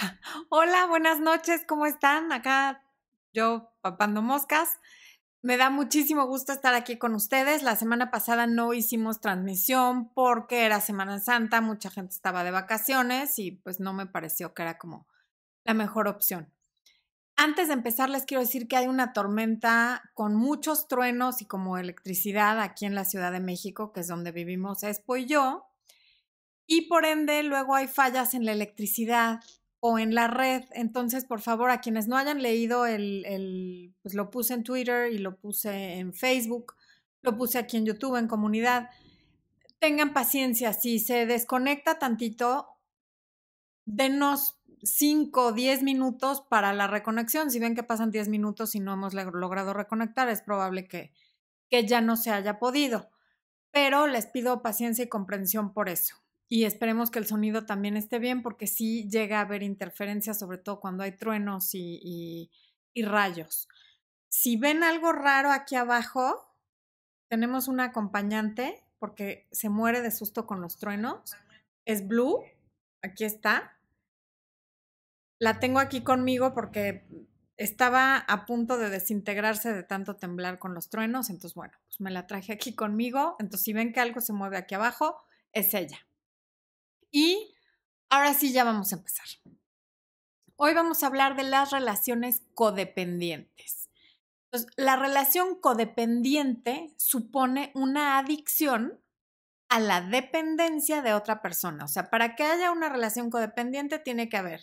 Hola, buenas noches, ¿cómo están? Acá yo papando moscas. Me da muchísimo gusto estar aquí con ustedes. La semana pasada no hicimos transmisión porque era Semana Santa, mucha gente estaba de vacaciones y pues no me pareció que era como la mejor opción. Antes de empezar, les quiero decir que hay una tormenta con muchos truenos y como electricidad aquí en la Ciudad de México, que es donde vivimos Espo y yo. Y por ende, luego hay fallas en la electricidad o en la red. Entonces, por favor, a quienes no hayan leído el, pues lo puse en Twitter y lo puse en Facebook, lo puse aquí en YouTube, en comunidad. Tengan paciencia, si se desconecta tantito, denos 5 o 10 minutos para la reconexión. Si ven que pasan 10 minutos y no hemos logrado reconectar, es probable que, que ya no se haya podido. Pero les pido paciencia y comprensión por eso y esperemos que el sonido también esté bien porque sí llega a haber interferencias, sobre todo cuando hay truenos y, rayos. Si ven algo raro aquí abajo, tenemos una acompañante porque se muere de susto con los truenos. Es Blue, aquí está. La tengo aquí conmigo porque estaba a punto de desintegrarse de tanto temblar con los truenos, entonces bueno, pues me la traje aquí conmigo. Entonces si ven que algo se mueve aquí abajo, es ella. Y ahora sí, ya vamos a empezar. Hoy vamos a hablar de las relaciones codependientes. Entonces, la relación codependiente supone una adicción a la dependencia de otra persona. O sea, para que haya una relación codependiente tiene que haber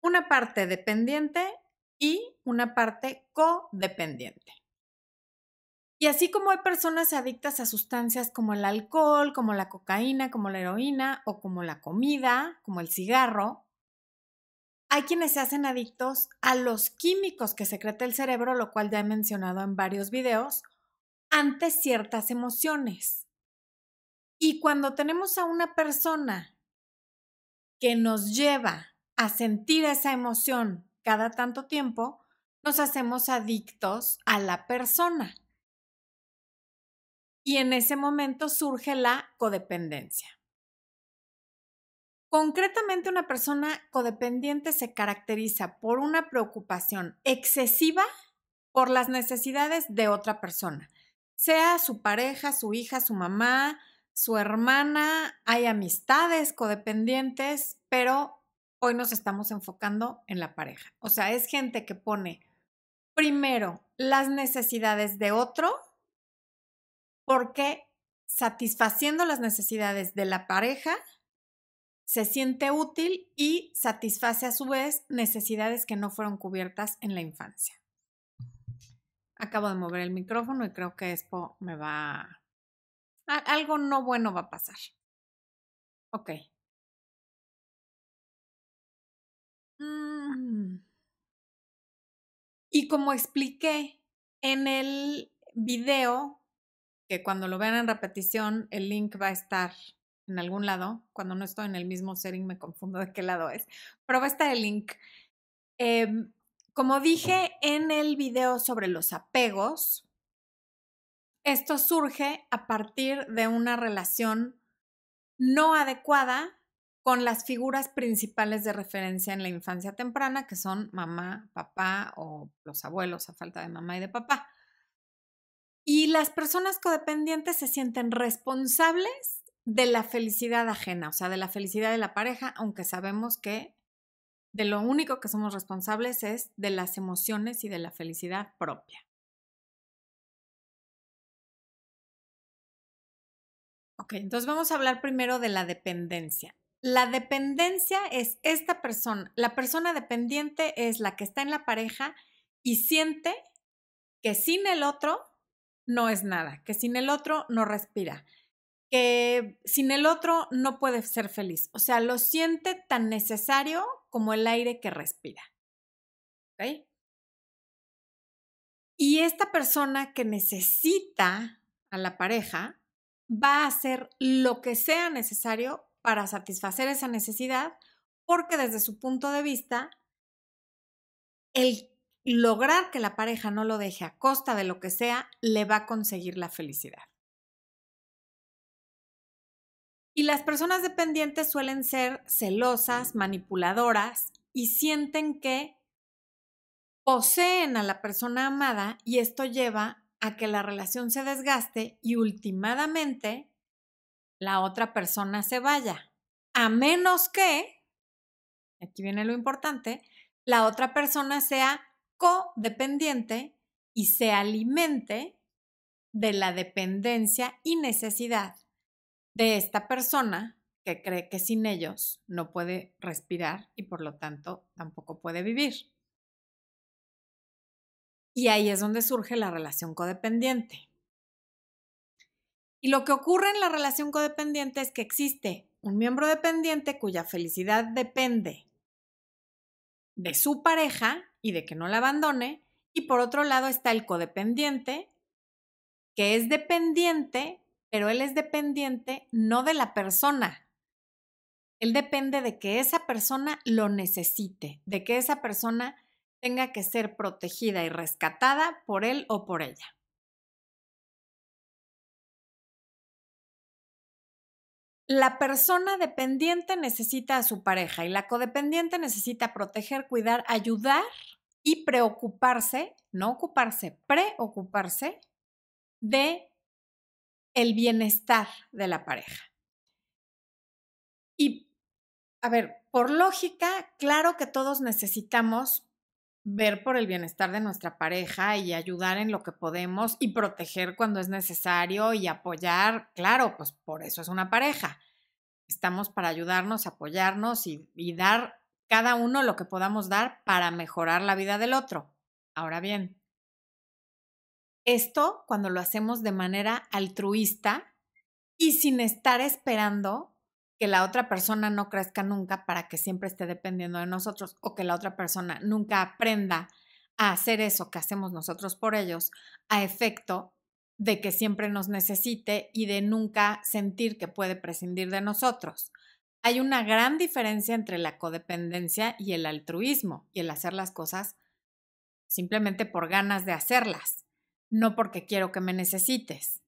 una parte dependiente y una parte codependiente. Y así como hay personas adictas a sustancias como el alcohol, como la cocaína, como la heroína o como la comida, como el cigarro, hay quienes se hacen adictos a los químicos que secreta el cerebro, lo cual ya he mencionado en varios videos, ante ciertas emociones. Y cuando tenemos a una persona que nos lleva a sentir esa emoción cada tanto tiempo, nos hacemos adictos a la persona y en ese momento surge la codependencia. Concretamente, una persona codependiente se caracteriza por una preocupación excesiva por las necesidades de otra persona, sea su pareja, su hija, su mamá, su hermana, hay amistades codependientes, pero hoy nos estamos enfocando en la pareja. O sea, es gente que pone primero las necesidades de otro porque satisfaciendo las necesidades de la pareja, se siente útil y satisface a su vez necesidades que no fueron cubiertas en la infancia. Acabo de mover el micrófono y creo que esto me va... Algo no bueno va a pasar. Ok. Mm. Y como expliqué en el video cuando lo vean en repetición, el link va a estar en algún lado. Cuando no estoy en el mismo setting me confundo de qué lado es, pero va a estar el link. Em, como dije en el video sobre los apegos, esto surge a partir de una relación no adecuada con las figuras principales de referencia en la infancia temprana, que son mamá, papá o los abuelos a falta de mamá y de papá. Las personas codependientes se sienten responsables de la felicidad ajena, o sea, de la felicidad de la pareja, aunque sabemos que de lo único que somos responsables es de las emociones y de la felicidad propia. Ok, entonces vamos a hablar primero de la dependencia. La dependencia es esta persona, la persona dependiente es la que está en la pareja y siente que sin el otro no es nada, que sin el otro no respira, que sin el otro no puede ser feliz. O sea, lo siente tan necesario como el aire que respira. ¿Ok? Y esta persona que necesita a la pareja va a hacer lo que sea necesario para satisfacer esa necesidad, porque desde su punto de vista, el lograr que la pareja no lo deje a costa de lo que sea, le va a conseguir la felicidad. Y las personas dependientes suelen ser celosas, manipuladoras y sienten que poseen a la persona amada y esto lleva a que la relación se desgaste y últimamente la otra persona se vaya. A menos que, aquí viene lo importante, la otra persona sea codependiente y se alimente de la dependencia y necesidad de esta persona que cree que sin ellos no puede respirar y por lo tanto tampoco puede vivir. Y ahí es donde surge la relación codependiente. Y lo que ocurre en la relación codependiente es que existe un miembro dependiente cuya felicidad depende de su pareja y de que no la abandone. Y por otro lado está el codependiente, que es dependiente, pero él es dependiente no de la persona. Él depende de que esa persona lo necesite, de que esa persona tenga que ser protegida y rescatada por él o por ella. La persona dependiente necesita a su pareja y la codependiente necesita proteger, cuidar, ayudar y preocuparse, no ocuparse, preocuparse de el bienestar de la pareja. Y, a ver, por lógica, claro que todos necesitamos ver por el bienestar de nuestra pareja y ayudar en lo que podemos y proteger cuando es necesario y apoyar, claro, pues por eso es una pareja. Estamos para ayudarnos, apoyarnos y, dar cada uno lo que podamos dar para mejorar la vida del otro. Ahora bien, esto cuando lo hacemos de manera altruista y sin estar esperando que la otra persona no crezca nunca para que siempre esté dependiendo de nosotros o que la otra persona nunca aprenda a hacer eso que hacemos nosotros por ellos a efecto de que siempre nos necesite y de nunca sentir que puede prescindir de nosotros. Hay una gran diferencia entre la codependencia y el altruismo y el hacer las cosas simplemente por ganas de hacerlas, no porque quiero que me necesites.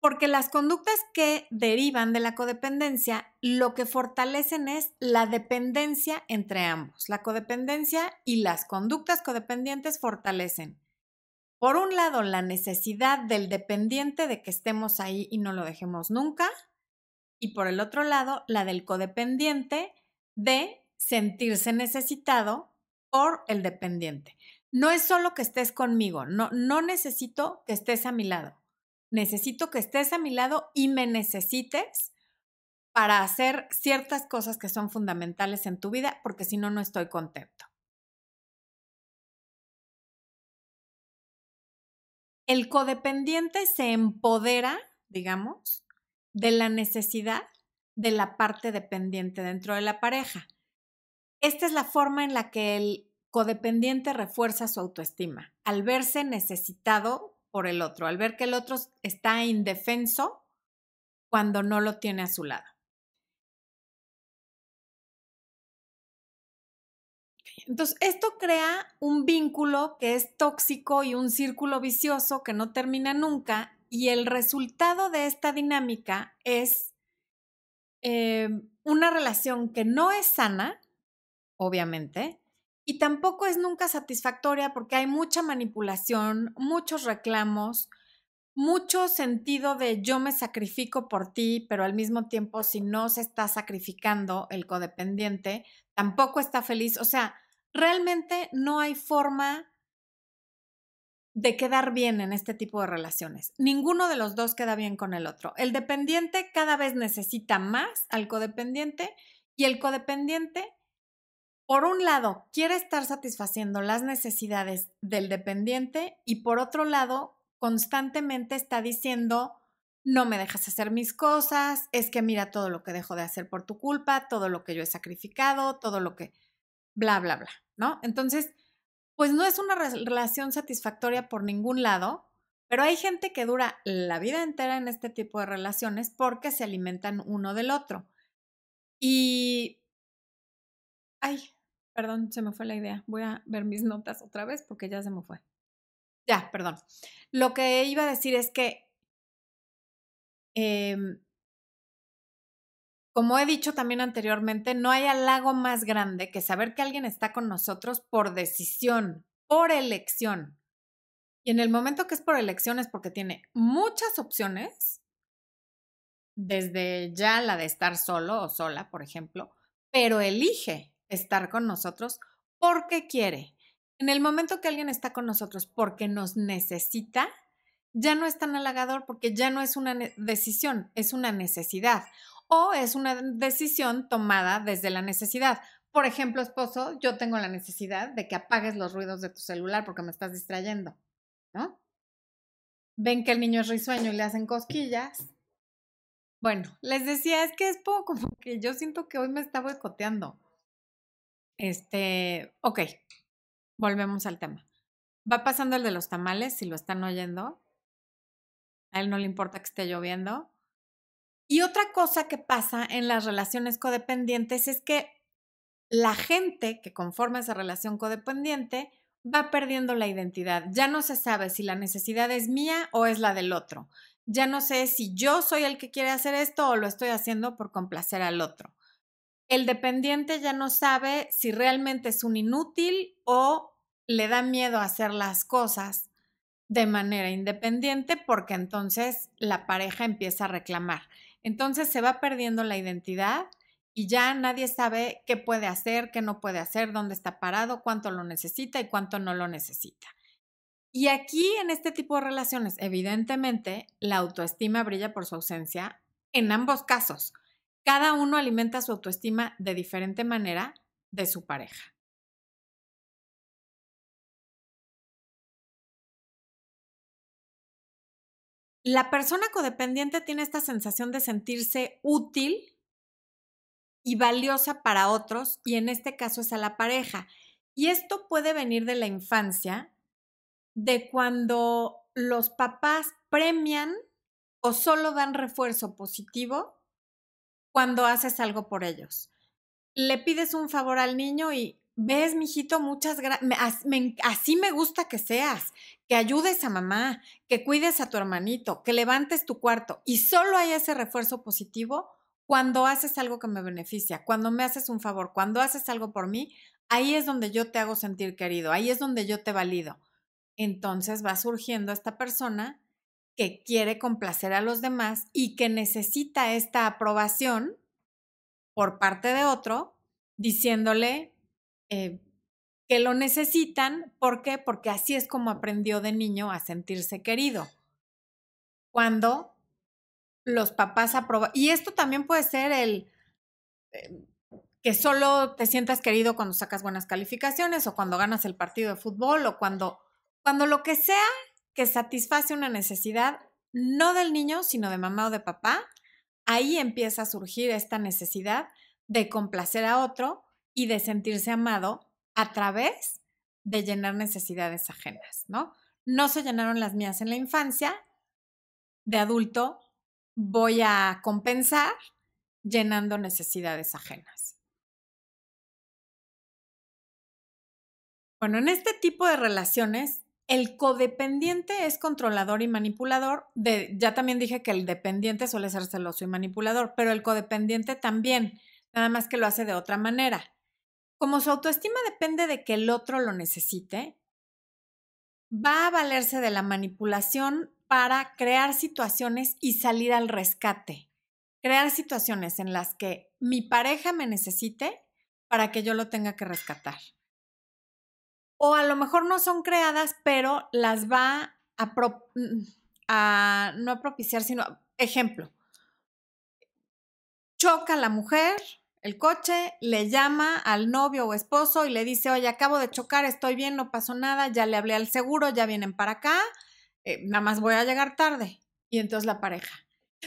Porque las conductas que derivan de la codependencia lo que fortalecen es la dependencia entre ambos. La codependencia y las conductas codependientes fortalecen, por un lado, la necesidad del dependiente de que estemos ahí y no lo dejemos nunca. Y por el otro lado, la del codependiente de sentirse necesitado por el dependiente. No es solo que estés conmigo, no, no necesito que estés a mi lado necesito que estés a mi lado y me necesites para hacer ciertas cosas que son fundamentales en tu vida, porque si no, no estoy contento. El codependiente se empodera, digamos, de la necesidad de la parte dependiente dentro de la pareja. Esta es la forma en la que el codependiente refuerza su autoestima, al verse necesitado por el otro, al ver que el otro está indefenso cuando no lo tiene a su lado. Entonces, esto crea un vínculo que es tóxico y un círculo vicioso que no termina nunca y el resultado de esta dinámica es eh, una relación que no es sana, obviamente, y tampoco es nunca satisfactoria porque hay mucha manipulación, muchos reclamos, mucho sentido de yo me sacrifico por ti, pero al mismo tiempo si no se está sacrificando el codependiente, tampoco está feliz. O sea, realmente no hay forma de quedar bien en este tipo de relaciones. Ninguno de los dos queda bien con el otro. El dependiente cada vez necesita más al codependiente y el codependiente por un lado, quiere estar satisfaciendo las necesidades del dependiente y por otro lado, constantemente está diciendo, no me dejas hacer mis cosas, es que mira todo lo que dejo de hacer por tu culpa, todo lo que yo he sacrificado, todo lo que, bla, bla, bla, ¿no? Entonces, pues no es una relación satisfactoria por ningún lado, pero hay gente que dura la vida entera en este tipo de relaciones porque se alimentan uno del otro. Y... Ay, Perdón, se me fue la idea. Voy a ver mis notas otra vez porque ya se me fue. Ya, perdón. Lo que iba a decir es que em, como he dicho también anteriormente, no hay halago más grande que saber que alguien está con nosotros por decisión, por elección. Y en el momento que es por elección es porque tiene muchas opciones, desde ya la de estar solo o sola, por ejemplo, pero elige estar con nosotros porque quiere. En el momento que alguien está con nosotros porque nos necesita, ya no es tan halagador porque ya no es una decisión, es una necesidad o es una decisión tomada desde la necesidad. Por ejemplo, esposo, yo tengo la necesidad de que apagues los ruidos de tu celular porque me estás distrayendo, ¿no? Ven que el niño es risueño y le hacen cosquillas. Bueno, les decía, es que es poco como que yo siento que hoy me está boicoteando. Este, ok, volvemos al tema. Va pasando el de los tamales, si lo están oyendo. A él no le importa que esté lloviendo. Y otra cosa que pasa en las relaciones codependientes es que la gente que conforma esa relación codependiente va perdiendo la identidad. Ya no se sabe si la necesidad es mía o es la del otro. Ya no sé si yo soy el que quiere hacer esto o lo estoy haciendo por complacer al otro. El dependiente ya no sabe si realmente es un inútil o le da miedo hacer las cosas de manera independiente porque entonces la pareja empieza a reclamar. Entonces se va perdiendo la identidad y ya nadie sabe qué puede hacer, qué no puede hacer, dónde está parado, cuánto lo necesita y cuánto no lo necesita. Y aquí en este tipo de relaciones, evidentemente, la autoestima brilla por su ausencia en ambos casos. Cada uno alimenta su autoestima de diferente manera de su pareja. La persona codependiente tiene esta sensación de sentirse útil y valiosa para otros, y en este caso es a la pareja. Y esto puede venir de la infancia, de cuando los papás premian o solo dan refuerzo positivo cuando haces algo por ellos. Le pides un favor al niño y ves, mijito, muchas gracias. Así me gusta que seas, que ayudes a mamá, que cuides a tu hermanito, que levantes tu cuarto. Y solo hay ese refuerzo positivo cuando haces algo que me beneficia, cuando me haces un favor, cuando haces algo por mí. Ahí es donde yo te hago sentir querido, ahí es donde yo te valido. Entonces va surgiendo esta persona que quiere complacer a los demás y que necesita esta aprobación por parte de otro, diciéndole, eh, que lo necesitan. ¿Por qué? Porque así es como aprendió de niño a sentirse querido. Cuando los papás aprueban, y esto también puede ser el eh, que solo te sientas querido cuando sacas buenas calificaciones o cuando ganas el partido de fútbol o cuando, cuando lo que sea que satisface una necesidad, no del niño, sino de mamá o de papá, ahí empieza a surgir esta necesidad de complacer a otro y de sentirse amado a través de llenar necesidades ajenas, ¿no? No se llenaron las mías en la infancia, de adulto voy a compensar llenando necesidades ajenas. Bueno, en este tipo de relaciones, el codependiente es controlador y manipulador. De, ya también dije que el dependiente suele ser celoso y manipulador, pero el codependiente también, nada más que lo hace de otra manera como su autoestima depende de que el otro lo necesite, va a valerse de la manipulación para crear situaciones y salir al rescate. Crear situaciones en las que mi pareja me necesite para que yo lo tenga que rescatar. O a lo mejor no son creadas, pero las va a, mm, a no a propiciar, sino, ejemplo, choca la mujer, el coche, le llama al novio o esposo y le dice, oye, acabo de chocar, estoy bien, no pasó nada, ya le hablé al seguro, ya vienen para acá, eh, nada más voy a llegar tarde. Y entonces la pareja,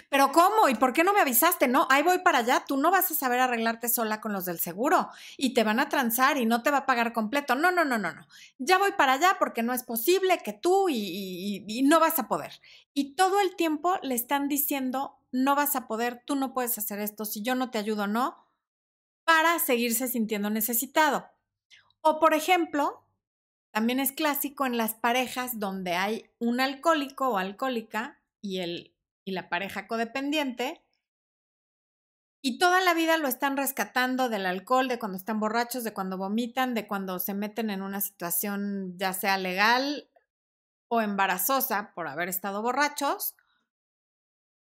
pero ¿cómo? ¿Y por qué no me avisaste? No, ahí voy para allá, tú no vas a saber arreglarte sola con los del seguro y te van a transar y no te va a pagar completo. No, no, no, no, no. Ya voy para allá porque no es posible que tú y, y no vas a poder. Y todo el tiempo le están diciendo, no vas a poder, tú no puedes hacer esto, si yo no te ayudo, no para seguirse sintiendo necesitado. O por ejemplo, también es clásico en las parejas donde hay un alcohólico o alcohólica y, el, y la pareja codependiente, y toda la vida lo están rescatando del alcohol, de cuando están borrachos, de cuando vomitan, de cuando se meten en una situación ya sea legal o embarazosa por haber estado borrachos.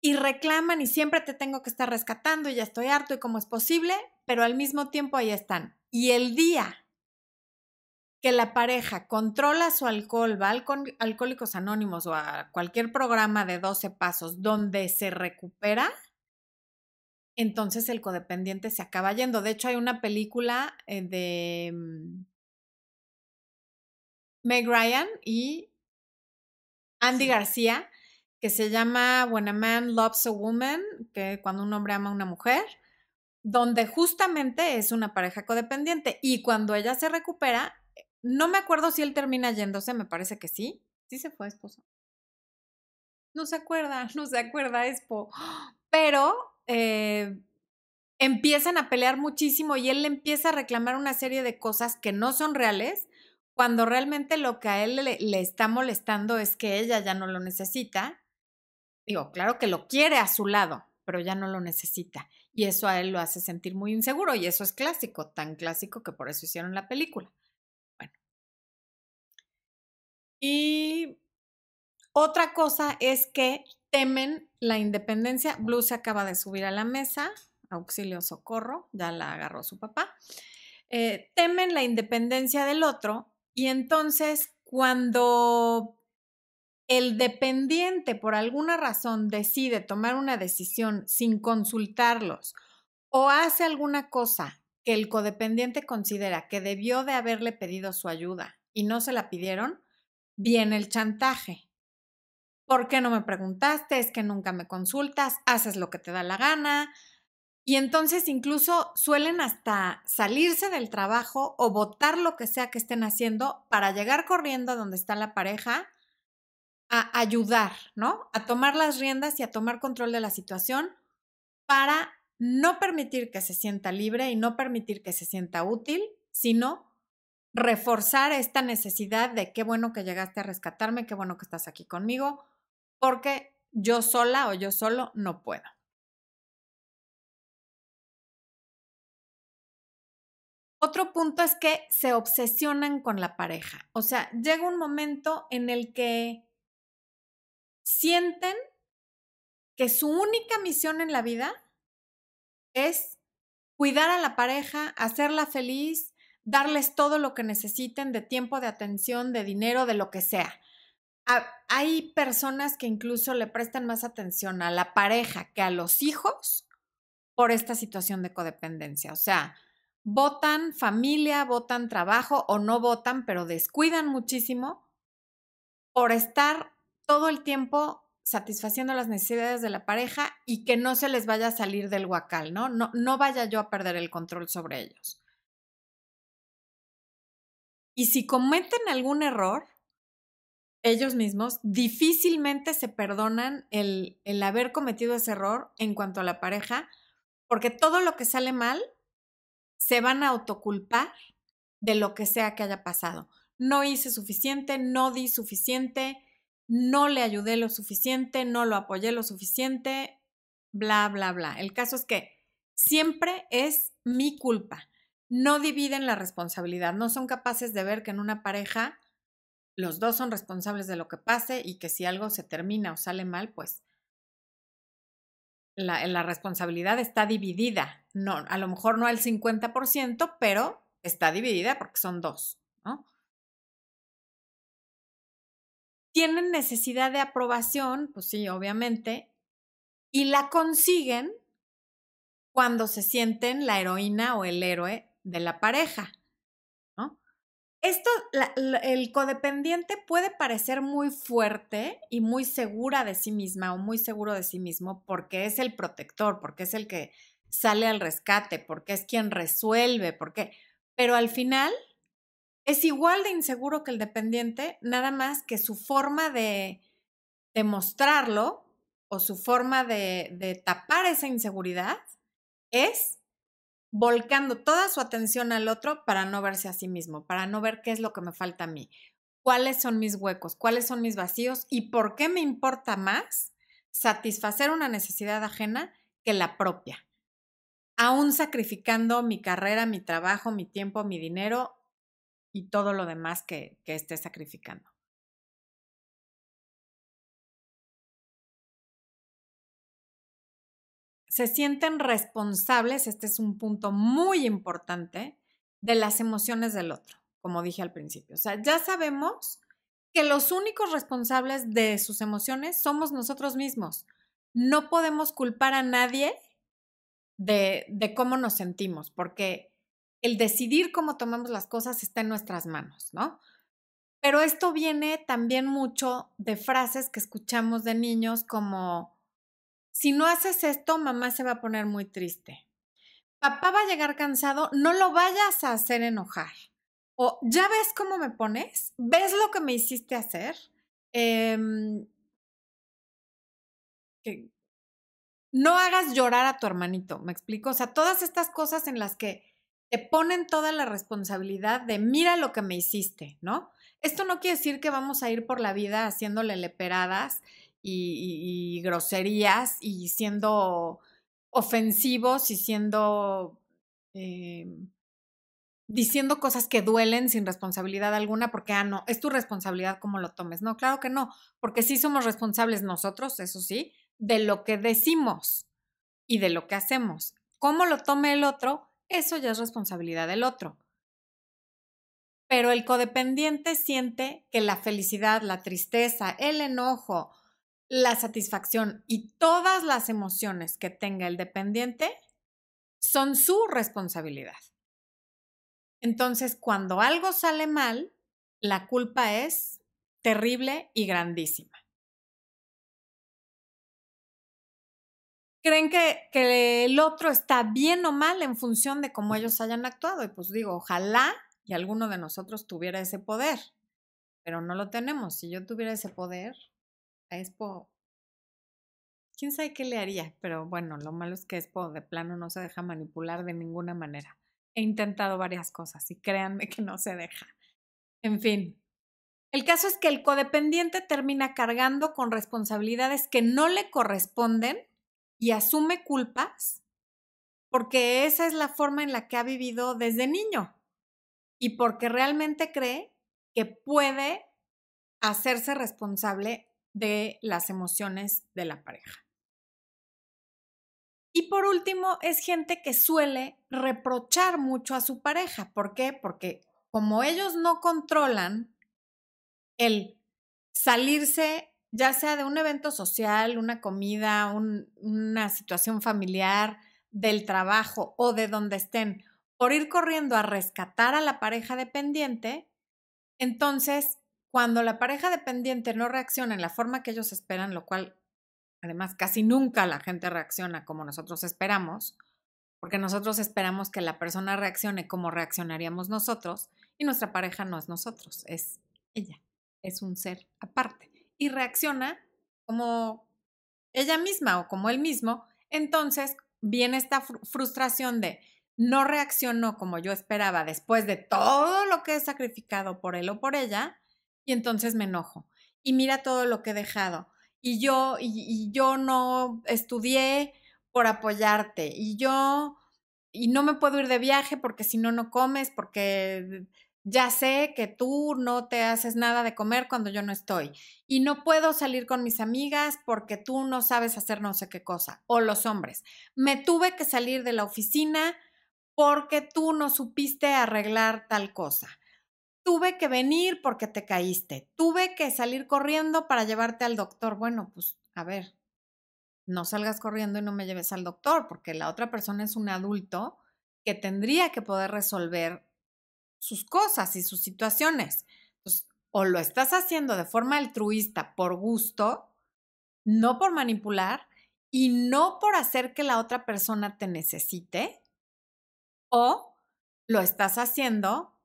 Y reclaman y siempre te tengo que estar rescatando y ya estoy harto y cómo es posible, pero al mismo tiempo ahí están. Y el día que la pareja controla su alcohol, va a Alcohólicos Anónimos o a cualquier programa de 12 pasos donde se recupera, entonces el codependiente se acaba yendo. De hecho, hay una película eh, de mm, Meg Ryan y Andy García que se llama When a Man Loves a Woman, que cuando un hombre ama a una mujer, donde justamente es una pareja codependiente y cuando ella se recupera, no me acuerdo si él termina yéndose, me parece que sí. Sí se fue esposo. No se acuerda, no se acuerda, Espo. Pero eh, empiezan a pelear muchísimo y él le empieza a reclamar una serie de cosas que no son reales, cuando realmente lo que a él le, le, está molestando es que ella ya no lo necesita. Digo, claro que lo quiere a su lado, pero ya no lo necesita. Y eso a él lo hace sentir muy inseguro y eso es clásico, tan clásico que por eso hicieron la película. Bueno. Y otra cosa es que temen la independencia. Blue se acaba de subir a la mesa, auxilio, socorro, ya la agarró su papá. Eh, temen la independencia del otro y entonces cuando el dependiente por alguna razón decide tomar una decisión sin consultarlos o hace alguna cosa que el codependiente considera que debió de haberle pedido su ayuda y no se la pidieron, viene el chantaje. ¿Por qué no me preguntaste? Es que nunca me consultas, haces lo que te da la gana. Y entonces incluso suelen hasta salirse del trabajo o votar lo que sea que estén haciendo para llegar corriendo a donde está la pareja a ayudar, ¿no? A tomar las riendas y a tomar control de la situación para no permitir que se sienta libre y no permitir que se sienta útil, sino reforzar esta necesidad de qué bueno que llegaste a rescatarme, qué bueno que estás aquí conmigo, porque yo sola o yo solo no puedo. Otro punto es que se obsesionan con la pareja. O sea, llega un momento en el que sienten que su única misión en la vida es cuidar a la pareja, hacerla feliz, darles todo lo que necesiten de tiempo, de atención, de dinero, de lo que sea hay personas que incluso le prestan más atención a la pareja que a los hijos por esta situación de codependencia. O sea, votan familia, votan trabajo o no votan, pero descuidan muchísimo por estar todo el tiempo satisfaciendo las necesidades de la pareja y que no se les vaya a salir del huacal, ¿no? No, no vaya yo a perder el control sobre ellos. Y si cometen algún error, ellos mismos difícilmente se perdonan el, el haber cometido ese error en cuanto a la pareja, porque todo lo que sale mal se van a autoculpar de lo que sea que haya pasado. No hice suficiente, no di suficiente, no le ayudé lo suficiente, no lo apoyé lo suficiente, bla, bla, bla. El caso es que siempre es mi culpa. No dividen la responsabilidad, no son capaces de ver que en una pareja los dos son responsables de lo que pase y que si algo se termina o sale mal, pues la, la responsabilidad está dividida. No, a lo mejor no al 50%, pero está dividida porque son dos, ¿no? Tienen necesidad de aprobación, pues sí, obviamente, y la consiguen cuando se sienten la heroína o el héroe de la pareja esto, el codependiente puede parecer muy fuerte y muy segura de sí misma o muy seguro de sí mismo porque es el protector, porque es el que sale al rescate, porque es quien resuelve, porque, pero al final es igual de inseguro que el dependiente, nada más que su forma de, demostrarlo o su forma de, de tapar esa inseguridad es volcando toda su atención al otro para no verse a sí mismo, para no ver qué es lo que me falta a mí, cuáles son mis huecos, cuáles son mis vacíos y por qué me importa más satisfacer una necesidad ajena que la propia. aún sacrificando mi carrera, mi trabajo, mi tiempo, mi dinero y todo lo demás que, que esté sacrificando. Se sienten responsables, este es un punto muy importante, de las emociones del otro, como dije al principio. O sea, ya sabemos que los únicos responsables de sus emociones somos nosotros mismos. No podemos culpar a nadie de, de cómo nos sentimos, porque el decidir cómo tomamos las cosas está en nuestras manos, ¿no? Pero esto viene también mucho de frases que escuchamos de niños como, si no haces esto, mamá se va a poner muy triste. Papá va a llegar cansado, no lo vayas a hacer enojar. O, ¿ya ves cómo me pones? ¿Ves lo que me hiciste hacer? Em, que, no hagas llorar a tu hermanito, ¿me explico? O sea, todas estas cosas en las que te ponen toda la responsabilidad de mira lo que me hiciste, ¿no? Esto no quiere decir que vamos a ir por la vida haciéndole leperadas y, groserías y siendo ofensivos y siendo... Eh, diciendo cosas que duelen sin responsabilidad alguna, porque, ah, no, es tu responsabilidad cómo lo tomes. No, claro que no, porque sí somos responsables nosotros, eso sí, de lo que decimos y de lo que hacemos. Cómo lo tome el otro, eso ya es responsabilidad del otro. Pero el codependiente siente que la felicidad, la tristeza, el enojo, la satisfacción y todas las emociones que tenga el dependiente son su responsabilidad. Entonces, cuando algo sale mal, la culpa es terrible y grandísima. Creen que, que, el otro está bien o mal en función de cómo ellos hayan actuado. Y pues digo, ojalá y alguno de nosotros tuviera ese poder, pero no lo tenemos. Si yo tuviera ese poder, a Expo, quién sabe qué le haría, pero bueno, lo malo es que Expo de plano no se deja manipular de ninguna manera. He intentado varias cosas y créanme que no se deja. En fin, el caso es que el codependiente termina cargando con responsabilidades que no le corresponden y asume culpas porque esa es la forma en la que ha vivido desde niño y porque realmente cree que puede hacerse responsable de las emociones de la pareja. Y por último, es gente que suele reprochar mucho a su pareja. ¿Por qué? Porque como ellos no controlan el salirse ya sea de un evento social, una comida, una situación familiar, del trabajo o de donde estén, por ir corriendo a rescatar a la pareja dependiente, entonces, cuando la pareja dependiente no reacciona en la forma que ellos esperan, lo cual además casi nunca la gente reacciona como nosotros esperamos, porque nosotros esperamos que la persona reaccione como reaccionaríamos nosotros y nuestra pareja no es nosotros, es ella, es un ser aparte y reacciona como ella misma o como él mismo, entonces viene esta frustración de no reaccionó como yo esperaba después de todo lo que he sacrificado por él o por ella, y entonces me enojo. Y mira todo lo que he dejado. Y yo, y, y yo no estudié por apoyarte. Y yo, y no me puedo ir de viaje porque si no, no comes, porque ya sé que tú no te haces nada de comer cuando yo no estoy y no puedo salir con mis amigas porque tú no sabes hacer no sé qué cosa. O los hombres, me tuve que salir de la oficina porque tú no supiste arreglar tal cosa. Tuve que venir porque te caíste. Tuve que salir corriendo para llevarte al doctor. Bueno, pues a ver, no salgas corriendo y no me lleves al doctor porque la otra persona es un adulto que tendría que poder resolver sus cosas y sus situaciones. o lo estás haciendo de forma altruista por gusto, no por manipular y no por hacer que la otra persona te necesite, o lo estás haciendo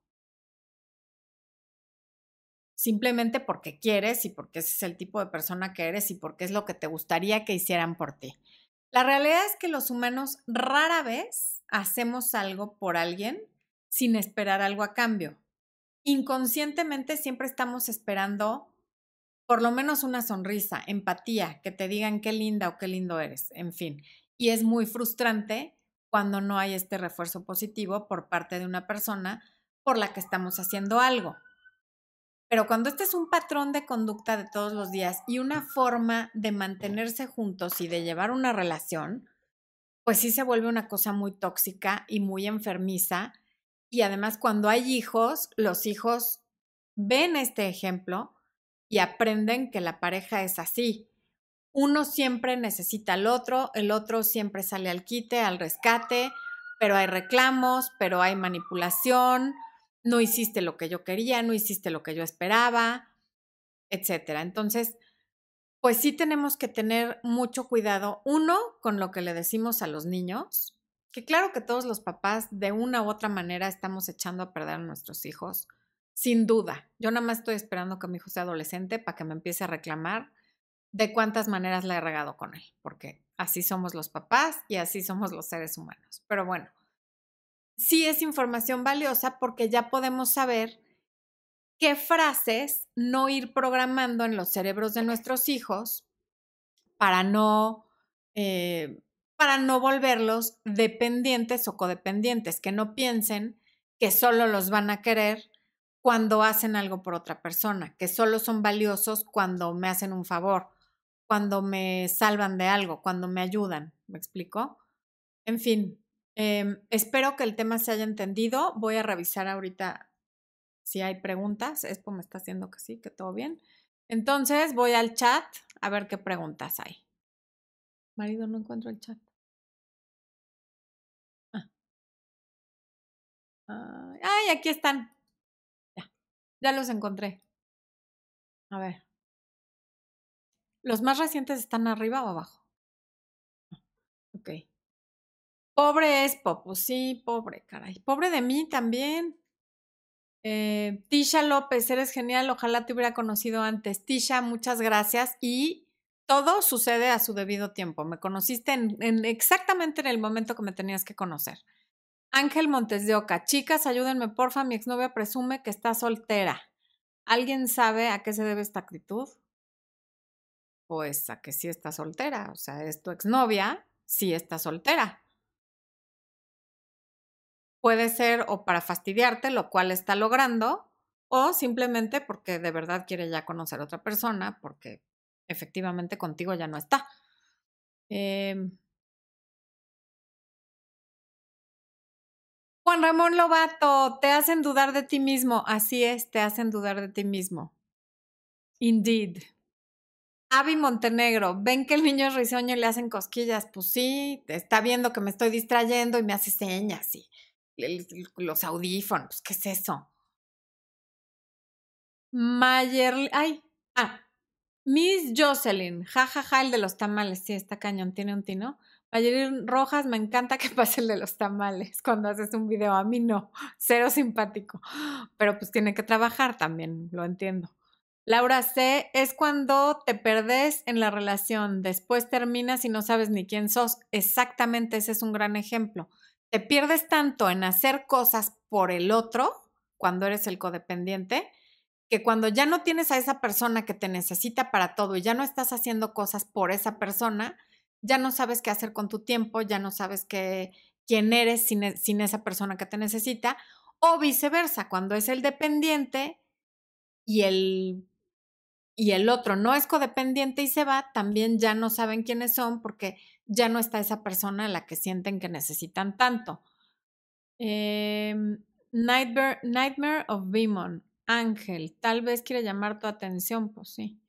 simplemente porque quieres y porque ese es el tipo de persona que eres y porque es lo que te gustaría que hicieran por ti. La realidad es que los humanos rara vez hacemos algo por alguien sin esperar algo a cambio. Inconscientemente siempre estamos esperando por lo menos una sonrisa, empatía, que te digan qué linda o qué lindo eres, en fin. Y es muy frustrante cuando no hay este refuerzo positivo por parte de una persona por la que estamos haciendo algo. Pero cuando este es un patrón de conducta de todos los días y una forma de mantenerse juntos y de llevar una relación, pues sí se vuelve una cosa muy tóxica y muy enfermiza. Y además cuando hay hijos, los hijos ven este ejemplo y aprenden que la pareja es así. Uno siempre necesita al otro, el otro siempre sale al quite, al rescate, pero hay reclamos, pero hay manipulación, no hiciste lo que yo quería, no hiciste lo que yo esperaba, etcétera. Entonces, pues sí tenemos que tener mucho cuidado, uno, con lo que le decimos a los niños, que claro que todos los papás de una u otra manera estamos echando a perder a nuestros hijos, sin duda. Yo nada más estoy esperando que mi hijo sea adolescente para que me empiece a reclamar de cuántas maneras le he regado con él, porque así somos los papás y así somos los seres humanos. Pero bueno, sí es información valiosa porque ya podemos saber qué frases no ir programando en los cerebros de nuestros hijos para no, eh, para no volverlos dependientes o codependientes, que no piensen que solo los van a querer cuando hacen algo por otra persona, que solo son valiosos cuando me hacen un favor, cuando me salvan de algo, cuando me ayudan. ¿Me explico? En fin, Em, espero que el tema se haya entendido. Voy a revisar ahorita si hay preguntas. Expo me está haciendo que sí, que todo bien. Entonces voy al chat a ver qué preguntas hay. Marido, no encuentro el chat. Ay, aquí están. Ya, ya los encontré. A ver. ¿Los más recientes están arriba o abajo? Ok. Pobre Expo, pues sí, pobre, caray. Pobre de mí también. Eh, Tisha López, eres genial, ojalá te hubiera conocido antes. Tisha, muchas gracias. Y todo sucede a su debido tiempo. Me conociste en, exactamente en el momento que me tenías que conocer. Ángel Montes de Oca, chicas, ayúdenme porfa, mi exnovia presume que está soltera. ¿Alguien sabe a qué se debe esta actitud? Pues a que sí está soltera, o sea, es tu exnovia, sí está soltera. Puede ser o para fastidiarte, lo cual está logrando, o simplemente porque de verdad quiere ya conocer a otra persona, porque efectivamente contigo ya no está. Em Juan Ramón Lobato, te hacen dudar de ti mismo. Así es, te hacen dudar de ti mismo. Indeed. Avi Montenegro, ven que el niño es risueño y le hacen cosquillas. Pues sí, está viendo que me estoy distrayendo y me hace señas, sí los audífonos, ¿qué es eso? Mayer, ay, ah, Miss Jocelyn, jajaja, ja, ja, el de los tamales, sí, está cañón, tiene un tino. Mayer Rojas, me encanta que pase el de los tamales cuando haces un video, a mí no, cero simpático, pero pues tiene que trabajar también, lo entiendo. Laura C, es cuando te perdes en la relación, después terminas y no sabes ni quién sos. Exactamente, ese es un gran ejemplo te pierdes tanto en hacer cosas por el otro, cuando eres el codependiente, que cuando ya no tienes a esa persona que te necesita para todo y ya no estás haciendo cosas por esa persona, ya no sabes qué hacer con tu tiempo, ya no sabes qué, quién eres sin, e, sin esa persona que te necesita, o viceversa, cuando es el dependiente y el y el otro no es codependiente y se va, también ya no saben quiénes son porque ya no está esa persona a la que sienten que necesitan tanto. Em, Nightmare, Nightmare of Vimon, Ángel, tal vez quiere llamar tu atención, pues sí.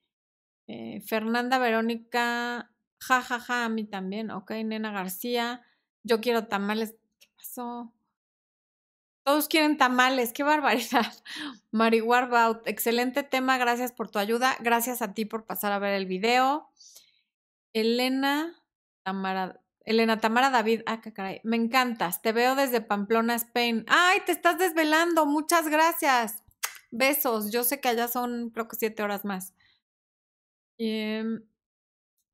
Eh, Fernanda Verónica, jajaja, ja, ja, a mí también, ok. Nena García, yo quiero tamales. ¿Qué pasó? Todos quieren tamales, qué barbaridad. Mari Warbout, excelente tema, gracias por tu ayuda, gracias a ti por pasar a ver el video. Elena Tamara, Elena Tamara David, ah, caray, me encantas, te veo desde Pamplona, Spain. Ay, te estás desvelando, muchas gracias. Besos, yo sé que allá son creo que siete horas más. Em,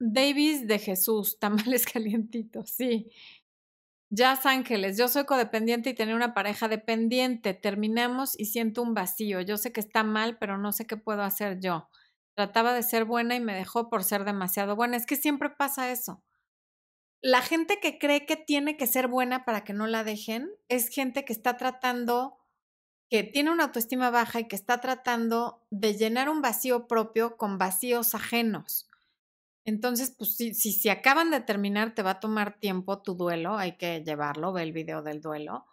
Davis de Jesús, tamales calientitos, sí. Jazz Ángeles, yo soy codependiente y tenía una pareja dependiente. Terminamos y siento un vacío. Yo sé que está mal, pero no sé qué puedo hacer yo. Trataba de ser buena y me dejó por ser demasiado buena. Es que siempre pasa eso. la gente que cree que tiene que ser buena para que no la dejen es gente que está tratando, que tiene una autoestima baja y que está tratando de llenar un vacío propio con vacíos ajenos. Entonces, pues si, si, acaban de terminar, te va a tomar tiempo tu duelo, hay que llevarlo, ve el video del duelo.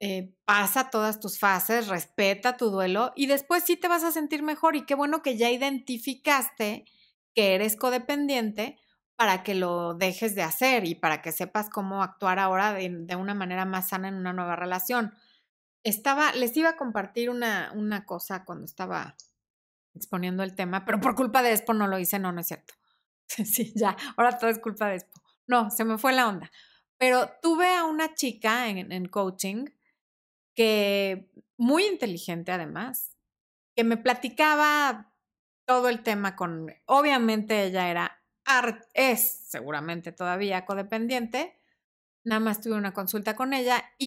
Eh, pasa todas tus fases, respeta tu duelo y después sí te vas a sentir mejor y qué bueno que ya identificaste que eres codependiente para que lo dejes de hacer y para que sepas cómo actuar ahora de, una manera más sana en una nueva relación. Estaba, les iba a compartir una, una cosa cuando estaba exponiendo el tema, pero por culpa de Expo no lo hice, no, no es cierto. Sí, ya, ahora todo es culpa de Expo. No, se me fue la onda. Pero tuve a una chica en, en coaching que muy inteligente además, que me platicaba todo el tema con, obviamente ella era, es seguramente todavía codependiente, nada más tuve una consulta con ella y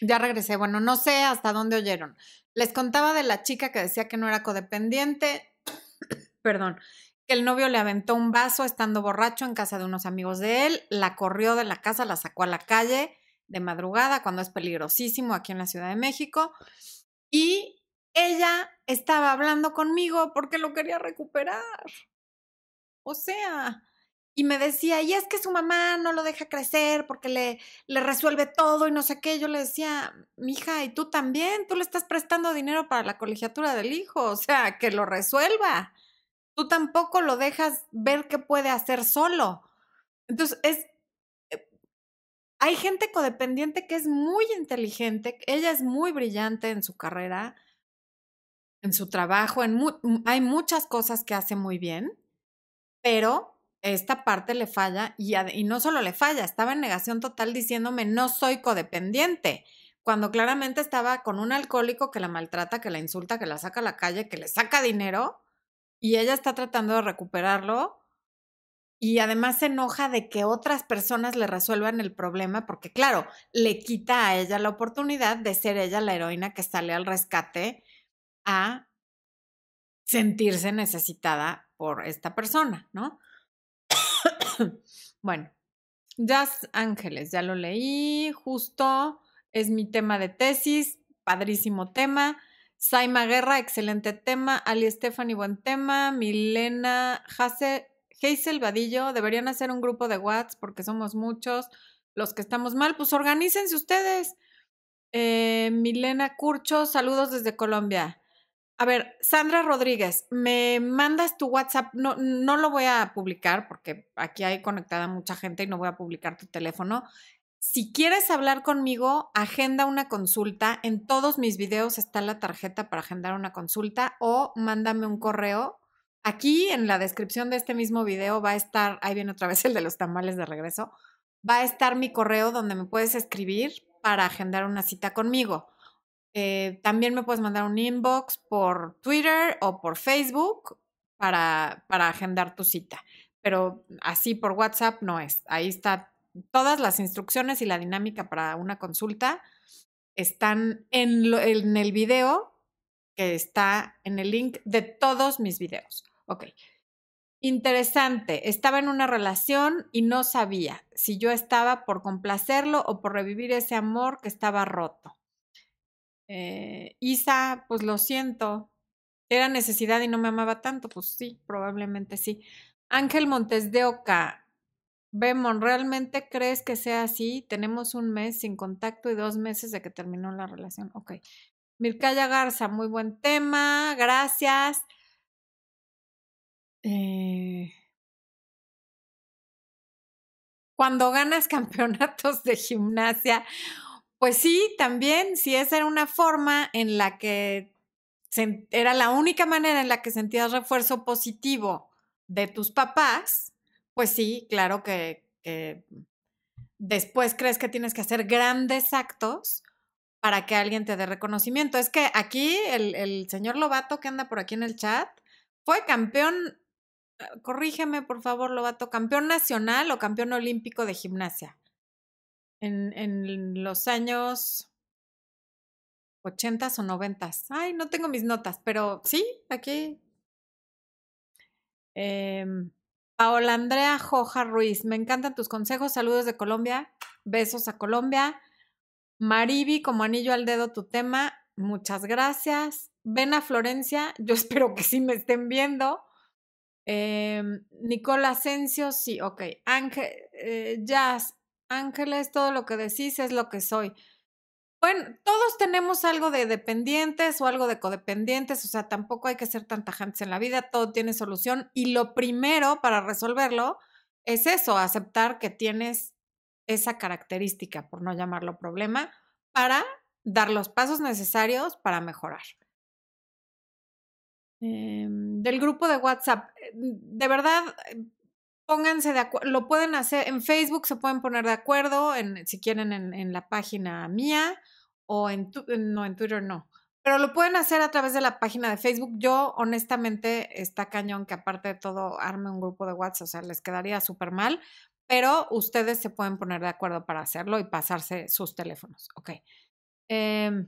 Ya regresé. Bueno, no sé hasta dónde oyeron. Les contaba de la chica que decía que no era codependiente. Perdón. Que el novio le aventó un vaso estando borracho en casa de unos amigos de él, la corrió de la casa, la sacó a la calle de madrugada cuando es peligrosísimo aquí en la Ciudad de México. Y ella estaba hablando conmigo porque lo quería recuperar. O sea, y me decía, y es que su mamá no lo deja crecer porque le, le resuelve todo y no sé qué. Yo le decía, mija, y tú también, tú le estás prestando dinero para la colegiatura del hijo, o sea, que lo resuelva. Tú tampoco lo dejas ver qué puede hacer solo. Entonces, es, eh, hay gente codependiente que es muy inteligente, ella es muy brillante en su carrera, en su trabajo, en hay muchas cosas que hace muy bien, pero esta parte le falla y, no solo le falla, estaba en negación total diciéndome no soy codependiente, cuando claramente estaba con un alcohólico que la maltrata, que la insulta, que la saca a la calle, que le saca dinero y ella está tratando de recuperarlo y además se enoja de que otras personas le resuelvan el problema porque claro, le quita a ella la oportunidad de ser ella la heroína que sale al rescate a sentirse necesitada por esta persona, ¿no? bueno, Jazz Ángeles, ya lo leí, justo, es mi tema de tesis, padrísimo tema. Saima Guerra, excelente tema. Ali Stephanie, buen tema. Milena Hazel Vadillo, deberían hacer un grupo de WhatsApp porque somos muchos los que estamos mal. Pues organícense ustedes. Eh, Milena Curcho, saludos desde Colombia. A ver, Sandra Rodríguez, me mandas tu WhatsApp, no, no lo voy a publicar porque aquí hay conectada mucha gente y no voy a publicar tu teléfono. Si quieres hablar conmigo, agenda una consulta. En todos mis videos está la tarjeta para agendar una consulta o mándame un correo. Aquí en la descripción de este mismo video va a estar, ahí viene otra vez el de los tamales de regreso, va a estar mi correo donde me puedes escribir para agendar una cita conmigo. Eh, también me puedes mandar un inbox por Twitter o por Facebook para, para agendar tu cita. Pero así por WhatsApp no es. Ahí está todas las instrucciones y la dinámica para una consulta están en, en el video que está en el link de todos mis videos. Ok. Interesante, estaba en una relación y no sabía si yo estaba por complacerlo o por revivir ese amor que estaba roto. Eh, Isa, pues lo siento, era necesidad y no me amaba tanto, pues sí, probablemente sí. Ángel Montes de Oca, Bemon, ¿realmente crees que sea así? Tenemos un mes sin contacto y dos meses de que terminó la relación. Ok. Mircaya Garza, muy buen tema, gracias. Eh, cuando ganas campeonatos de gimnasia pues sí, también, si esa era una forma en la que era la única manera en la que sentías refuerzo positivo de tus papás, pues sí, claro que, después crees que tienes que hacer grandes actos para que alguien te dé reconocimiento. Es que aquí el, el señor Lobato que anda por aquí en el chat fue campeón corrígeme por favor, Lobato, campeón nacional o campeón olímpico de gimnasia. En, en los años 80 o 90. Ay, no tengo mis notas, pero sí, aquí. Eh, Paola Andrea Joja Ruiz, me encantan tus consejos. Saludos de Colombia. Besos a Colombia. Maribi, como anillo al dedo tu tema. Muchas gracias. Ven a Florencia. Yo espero que sí me estén viendo. Eh, Nicola Asensio, sí, ok. Ángel, eh, Jazz, Ángeles, todo lo que decís es lo que soy. Bueno, todos tenemos algo de dependientes o algo de codependientes, o sea, tampoco hay que ser tan tajantes en la vida, todo tiene solución y lo primero para resolverlo es eso, aceptar que tienes esa característica, por no llamarlo problema, para dar los pasos necesarios para mejorar. Em, del grupo de WhatsApp, eh, de verdad, pónganse de acuerdo, lo pueden hacer en Facebook, se pueden poner de acuerdo, en, si quieren en, la página mía o en, no, en Twitter no, pero lo pueden hacer a través de la página de Facebook. Yo honestamente está cañón que aparte de todo arme un grupo de WhatsApp, o sea, les quedaría súper mal, pero ustedes se pueden poner de acuerdo para hacerlo y pasarse sus teléfonos. Ok. Eh,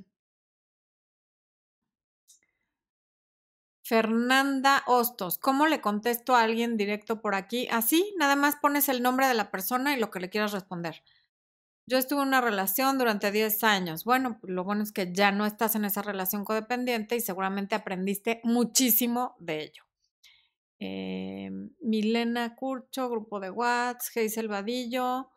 Fernanda Hostos, ¿cómo le contesto a alguien directo por aquí? Así, nada más pones el nombre de la persona y lo que le quieras responder. Yo estuve en una relación durante 10 años. Bueno, lo bueno es que ya no estás en esa relación codependiente y seguramente aprendiste muchísimo de ello. Eh, Milena Curcho, grupo de WhatsApp, Geisel Vadillo,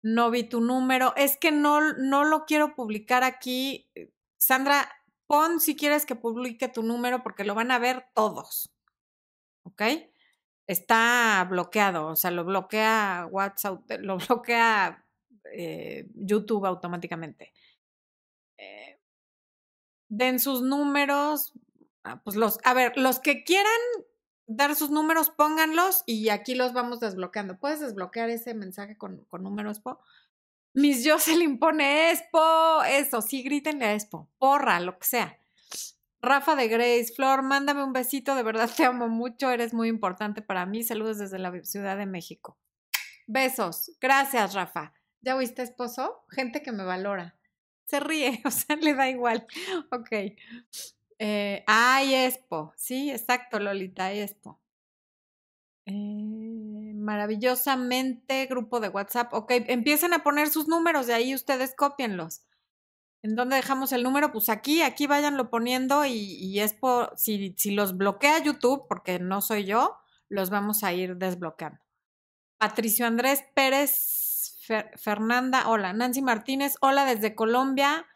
no vi tu número. Es que no, no lo quiero publicar aquí. Sandra, pon si quieres que publique tu número porque lo van a ver todos. ¿Ok? Está bloqueado, o sea, lo bloquea WhatsApp, lo bloquea eh, YouTube automáticamente. Eh, den sus números, ah, pues los, a ver, los que quieran dar sus números, pónganlos y aquí los vamos desbloqueando. ¿Puedes desbloquear ese mensaje con, con números, Po? Miss Jocelyn pone Expo, eso, sí, grítenle a Expo, porra, lo que sea. Rafa de Grace, Flor, mándame un besito, de verdad te amo mucho, eres muy importante para mí. Saludos desde la Ciudad de México. Besos, gracias, Rafa. ¿Ya oíste, esposo? Gente que me valora. Se ríe, o sea, le da igual. Ok. Eh, ay, Expo. Sí, exacto, Lolita, Expo. Eh, maravillosamente grupo de WhatsApp. Ok, empiecen a poner sus números, de ahí ustedes copienlos. ¿En dónde dejamos el número? Pues aquí, aquí váyanlo poniendo y, es por, si, si los bloquea YouTube, porque no soy yo, los vamos a ir desbloqueando. Patricio Andrés Pérez, Fernanda, hola. Nancy Martínez, hola desde Colombia.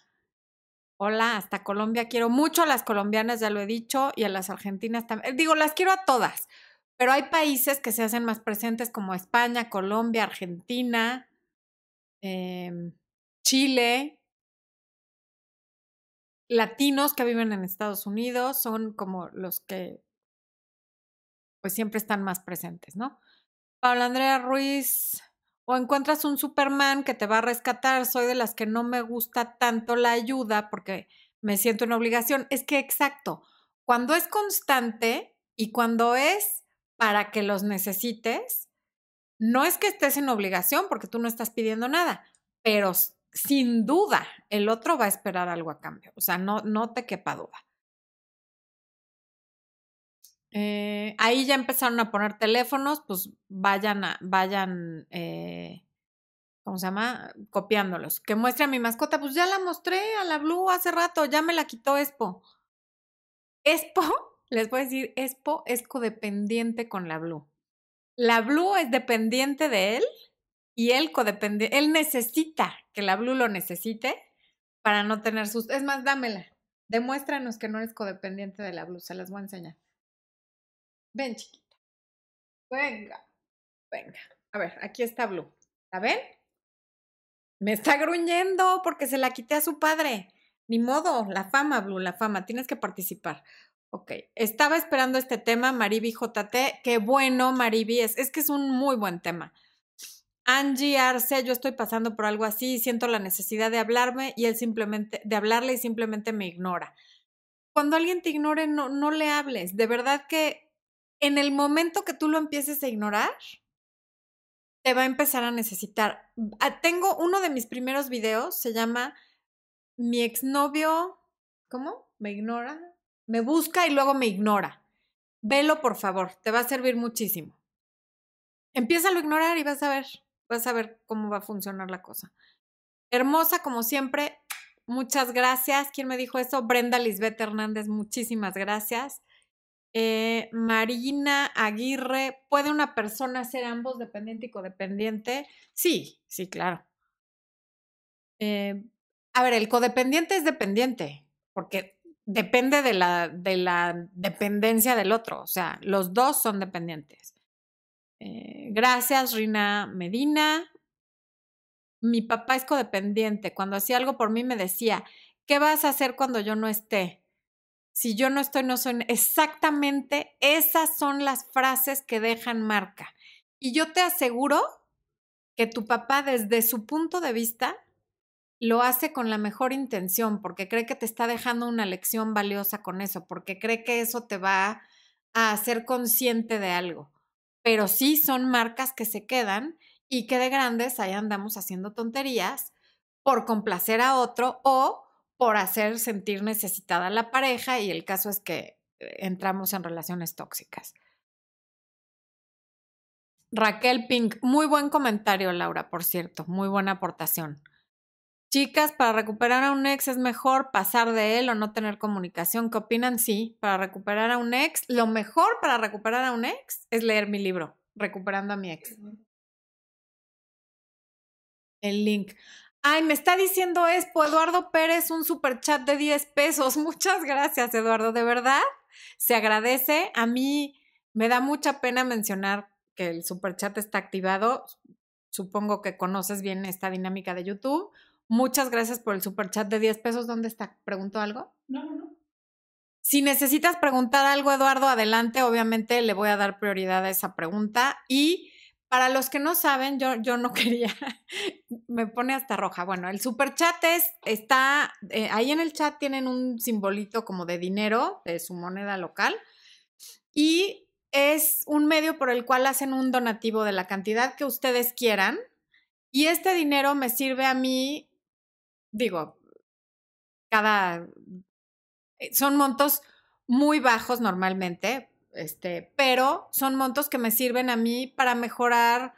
Hola, hasta Colombia. Quiero mucho a las colombianas, ya lo he dicho, y a las argentinas también. Digo, las quiero a todas pero hay países que se hacen más presentes como España, Colombia, Argentina, em, Chile, latinos que viven en Estados Unidos son como los que pues siempre están más presentes, ¿no? Paula Andrea Ruiz, o encuentras un Superman que te va a rescatar, soy de las que no me gusta tanto la ayuda porque me siento en obligación. Es que exacto, cuando es constante y cuando es para que los necesites, no es que estés en obligación porque tú no estás pidiendo nada, pero sin duda el otro va a esperar algo a cambio. O sea, no, no te quepa duda. Eh, ahí ya empezaron a poner teléfonos, pues vayan, a, vayan, eh, ¿cómo se llama? Copiándolos. Que muestre a mi mascota, pues ya la mostré a la Blue hace rato, ya me la quitó Expo. Expo les voy a decir, Expo es codependiente con la Blue. La Blue es dependiente de él y él codependiente, él necesita que la Blue lo necesite para no tener sus... Es más, dámela. Demuéstranos que no eres codependiente de la Blue, se las voy a enseñar. Ven, chiquita. Venga, venga. A ver, aquí está Blue. ¿La ven? Me está gruñendo porque se la quité a su padre. Ni modo, la fama, Blue, la fama. Tienes que participar. Ok, estaba esperando este tema, Mariby JT. Qué bueno, Mariby, es, es que es un muy buen tema. Angie Arce, yo estoy pasando por algo así, siento la necesidad de hablarme y él simplemente, de hablarle y simplemente me ignora. Cuando alguien te ignore, no, no le hables. De verdad que en el momento que tú lo empieces a ignorar, te va a empezar a necesitar. Ah, tengo uno de mis primeros videos, se llama Mi exnovio, ¿cómo? ¿Me ignora? Me busca y luego me ignora. Velo, por favor, te va a servir muchísimo. Empieza a ignorar y vas a ver, vas a ver cómo va a funcionar la cosa. Hermosa como siempre, muchas gracias. ¿Quién me dijo eso? Brenda Lisbeth Hernández, muchísimas gracias. Eh, Marina Aguirre, ¿puede una persona ser ambos dependiente y codependiente? Sí, sí, claro. Eh, a ver, el codependiente es dependiente, porque depende de la, de la dependencia del otro, o sea, los dos son dependientes. Eh, gracias, Rina Medina. Mi papá es codependiente. Cuando hacía algo por mí me decía, ¿qué vas a hacer cuando yo no esté? Si yo no estoy, no soy. Exactamente esas son las frases que dejan marca. Y yo te aseguro que tu papá desde su punto de vista lo hace con la mejor intención, porque cree que te está dejando una lección valiosa con eso, porque cree que eso te va a hacer consciente de algo. Pero sí son marcas que se quedan y que de grandes ahí andamos haciendo tonterías por complacer a otro o por hacer sentir necesitada a la pareja y el caso es que eh, entramos en relaciones tóxicas. Raquel Pink, muy buen comentario, Laura, por cierto, muy buena aportación. Chicas, para recuperar a un ex es mejor pasar de él o no tener comunicación. ¿Qué opinan? Sí, para recuperar a un ex, lo mejor para recuperar a un ex es leer mi libro, Recuperando a mi ex. El link. Ay, me está diciendo Expo Eduardo Pérez un super chat de 10 pesos. Muchas gracias, Eduardo. De verdad, se agradece. A mí me da mucha pena mencionar que el super chat está activado. Supongo que conoces bien esta dinámica de YouTube. Muchas gracias por el super chat de 10 pesos. ¿Dónde está? ¿Preguntó algo? No, no, no. Si necesitas preguntar algo, Eduardo, adelante. Obviamente le voy a dar prioridad a esa pregunta. Y para los que no saben, yo, yo no quería, me pone hasta roja. Bueno, el super chat es, está, eh, ahí en el chat tienen un simbolito como de dinero, de su moneda local, y es un medio por el cual hacen un donativo de la cantidad que ustedes quieran, y este dinero me sirve a mí, digo, cada, eh, son montos muy bajos normalmente, este, pero son montos que me sirven a mí para mejorar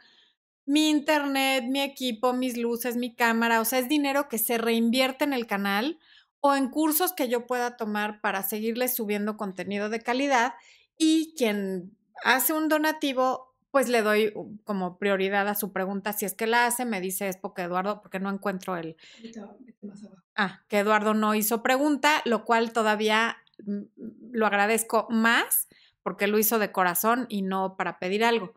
mi internet, mi equipo, mis luces, mi cámara, o sea, es dinero que se reinvierte en el canal o en cursos que yo pueda tomar para seguirles subiendo contenido de calidad y quien hace un donativo, pues le doy como prioridad a su pregunta. Si es que la hace, me dice es porque Eduardo, porque no encuentro el... Ah, que Eduardo no hizo pregunta, lo cual todavía mm, lo agradezco más porque lo hizo de corazón y no para pedir algo.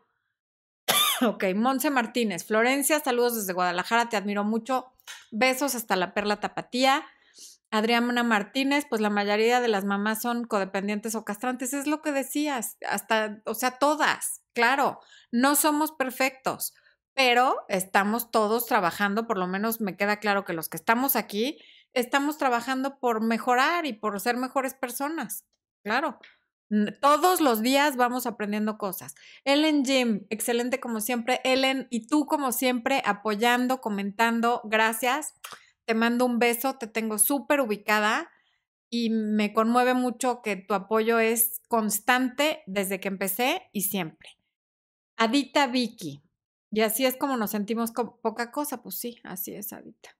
ok, Monse Martínez, Florencia, saludos desde Guadalajara, te admiro mucho. Besos hasta la perla tapatía. Adriana Martínez, pues la mayoría de las mamás son codependientes o castrantes, es lo que decías, hasta, o sea, todas, claro, no somos perfectos, pero estamos todos trabajando, por lo menos me queda claro que los que estamos aquí, estamos trabajando por mejorar y por ser mejores personas, claro. Todos los días vamos aprendiendo cosas. Ellen Jim, excelente como siempre. Ellen, y tú como siempre apoyando, comentando, gracias. Te mando un beso, te tengo súper ubicada y me conmueve mucho que tu apoyo es constante desde que empecé y siempre. Adita Vicky, y así es como nos sentimos con poca cosa, pues sí, así es, Adita.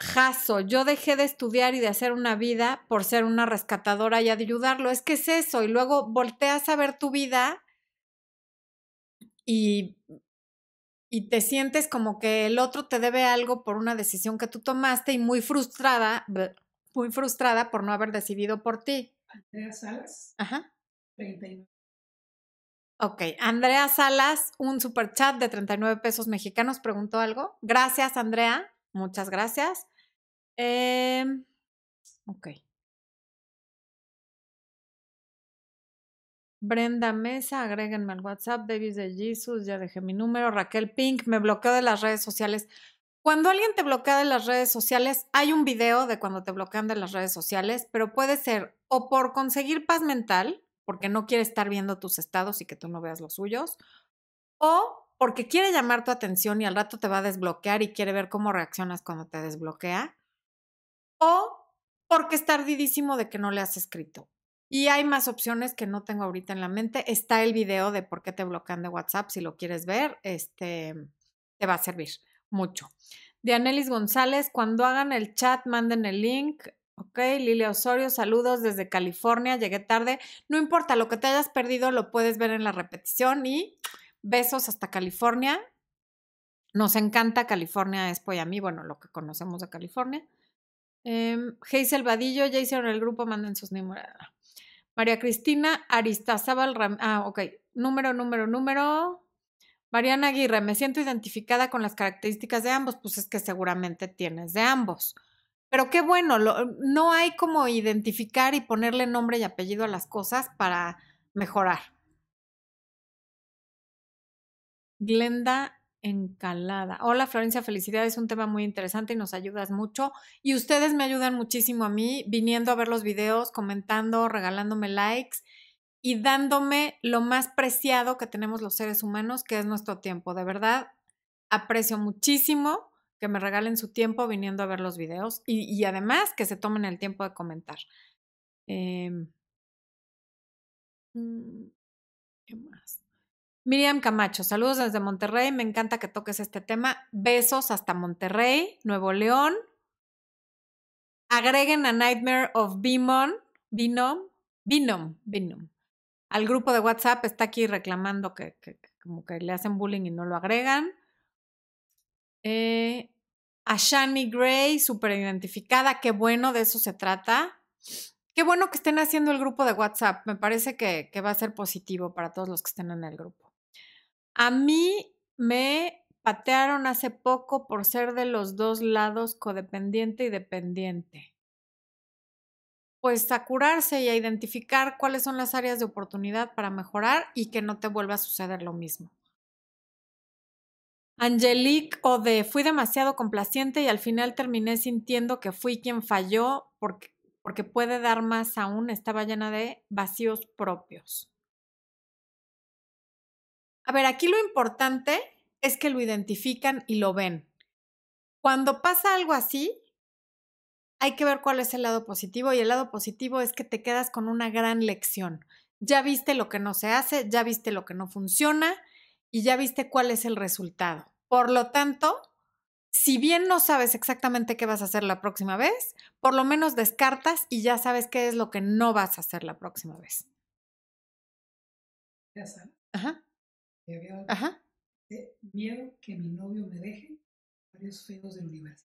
Jaso, yo dejé de estudiar y de hacer una vida por ser una rescatadora y ayudarlo. Es que es eso. Y luego volteas a ver tu vida y, y te sientes como que el otro te debe algo por una decisión que tú tomaste y muy frustrada, muy frustrada por no haber decidido por ti. Andrea Salas. Ajá. 39. Ok, Andrea Salas, un super chat de 39 pesos mexicanos, preguntó algo. Gracias, Andrea. Muchas gracias. Eh, ok. Brenda Mesa, agréguenme al WhatsApp, Babies de Jesus, ya dejé mi número. Raquel Pink, me bloqueo de las redes sociales. Cuando alguien te bloquea de las redes sociales, hay un video de cuando te bloquean de las redes sociales, pero puede ser o por conseguir paz mental, porque no quiere estar viendo tus estados y que tú no veas los suyos, o porque quiere llamar tu atención y al rato te va a desbloquear y quiere ver cómo reaccionas cuando te desbloquea, o porque está ardidísimo de que no le has escrito. Y hay más opciones que no tengo ahorita en la mente. Está el video de por qué te bloquean de WhatsApp, si lo quieres ver, este te va a servir mucho. Dianelis González, cuando hagan el chat, manden el link. Ok, Lilia Osorio, saludos desde California, llegué tarde. No importa, lo que te hayas perdido lo puedes ver en la repetición y besos hasta California. Nos encanta California, es y a mí, bueno, lo que conocemos de California. Eh, Hazel Vadillo, ya hicieron el grupo, manden sus números. María Cristina Aristazábal Ram Ah, ok. Número, número, número. Mariana Aguirre, me siento identificada con las características de ambos, pues es que seguramente tienes de ambos. Pero qué bueno, no hay como identificar y ponerle nombre y apellido a las cosas para mejorar. Glenda Encalada. Hola Florencia, felicidades, es un tema muy interesante y nos ayudas mucho. Y ustedes me ayudan muchísimo a mí, viniendo a ver los videos, comentando, regalándome likes y dándome lo más preciado que tenemos los seres humanos, que es nuestro tiempo. De verdad, aprecio muchísimo que me regalen su tiempo viniendo a ver los videos y, además que se tomen el tiempo de comentar. Em, mm, ¿Qué más? Miriam Camacho, saludos desde Monterrey. Me encanta que toques este tema. Besos hasta Monterrey, Nuevo León. Agreguen a Nightmare of Bimon, Binom, Binom, Binom. Al grupo de WhatsApp está aquí reclamando que, como que le hacen bullying y no lo agregan. Eh, a Shani Gray, súper identificada. Qué bueno, de eso se trata. Qué bueno que estén haciendo el grupo de WhatsApp. Me parece que va a ser positivo para todos los que estén en el grupo. A mí me patearon hace poco por ser de los dos lados codependiente y dependiente. Pues a curarse y a identificar cuáles son las áreas de oportunidad para mejorar y que no te vuelva a suceder lo mismo. Angelique o de fui demasiado complaciente y al final terminé sintiendo que fui quien falló porque, porque puede dar más aún, estaba llena de vacíos propios. A ver, aquí lo importante es que lo identifican y lo ven. Cuando pasa algo así, hay que ver cuál es el lado positivo y el lado positivo es que te quedas con una gran lección. Ya viste lo que no se hace, ya viste lo que no funciona y ya viste cuál es el resultado. Por lo tanto, si bien no sabes exactamente qué vas a hacer la próxima vez, por lo menos descartas y ya sabes qué es lo que no vas a hacer la próxima vez. Ya sabes. Ajá. Ajá. miedo que mi novio me deje varios feos del universo.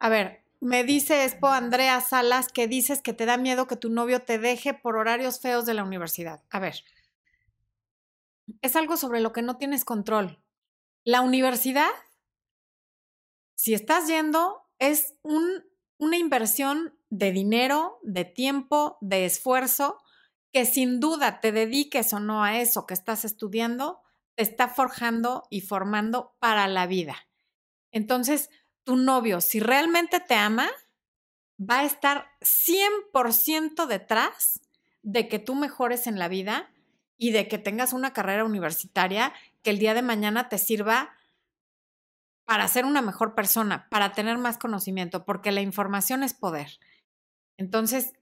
A ver, me dice Expo Andrea Salas que dices que te da miedo que tu novio te deje por horarios feos de la universidad. A ver, es algo sobre lo que no tienes control. La universidad, si estás yendo, es un, una inversión de dinero, de tiempo, de esfuerzo, que sin duda te dediques o no a eso que estás estudiando, te está forjando y formando para la vida. Entonces, tu novio, si realmente te ama, va a estar 100% detrás de que tú mejores en la vida y de que tengas una carrera universitaria que el día de mañana te sirva para ser una mejor persona, para tener más conocimiento, porque la información es poder. Entonces,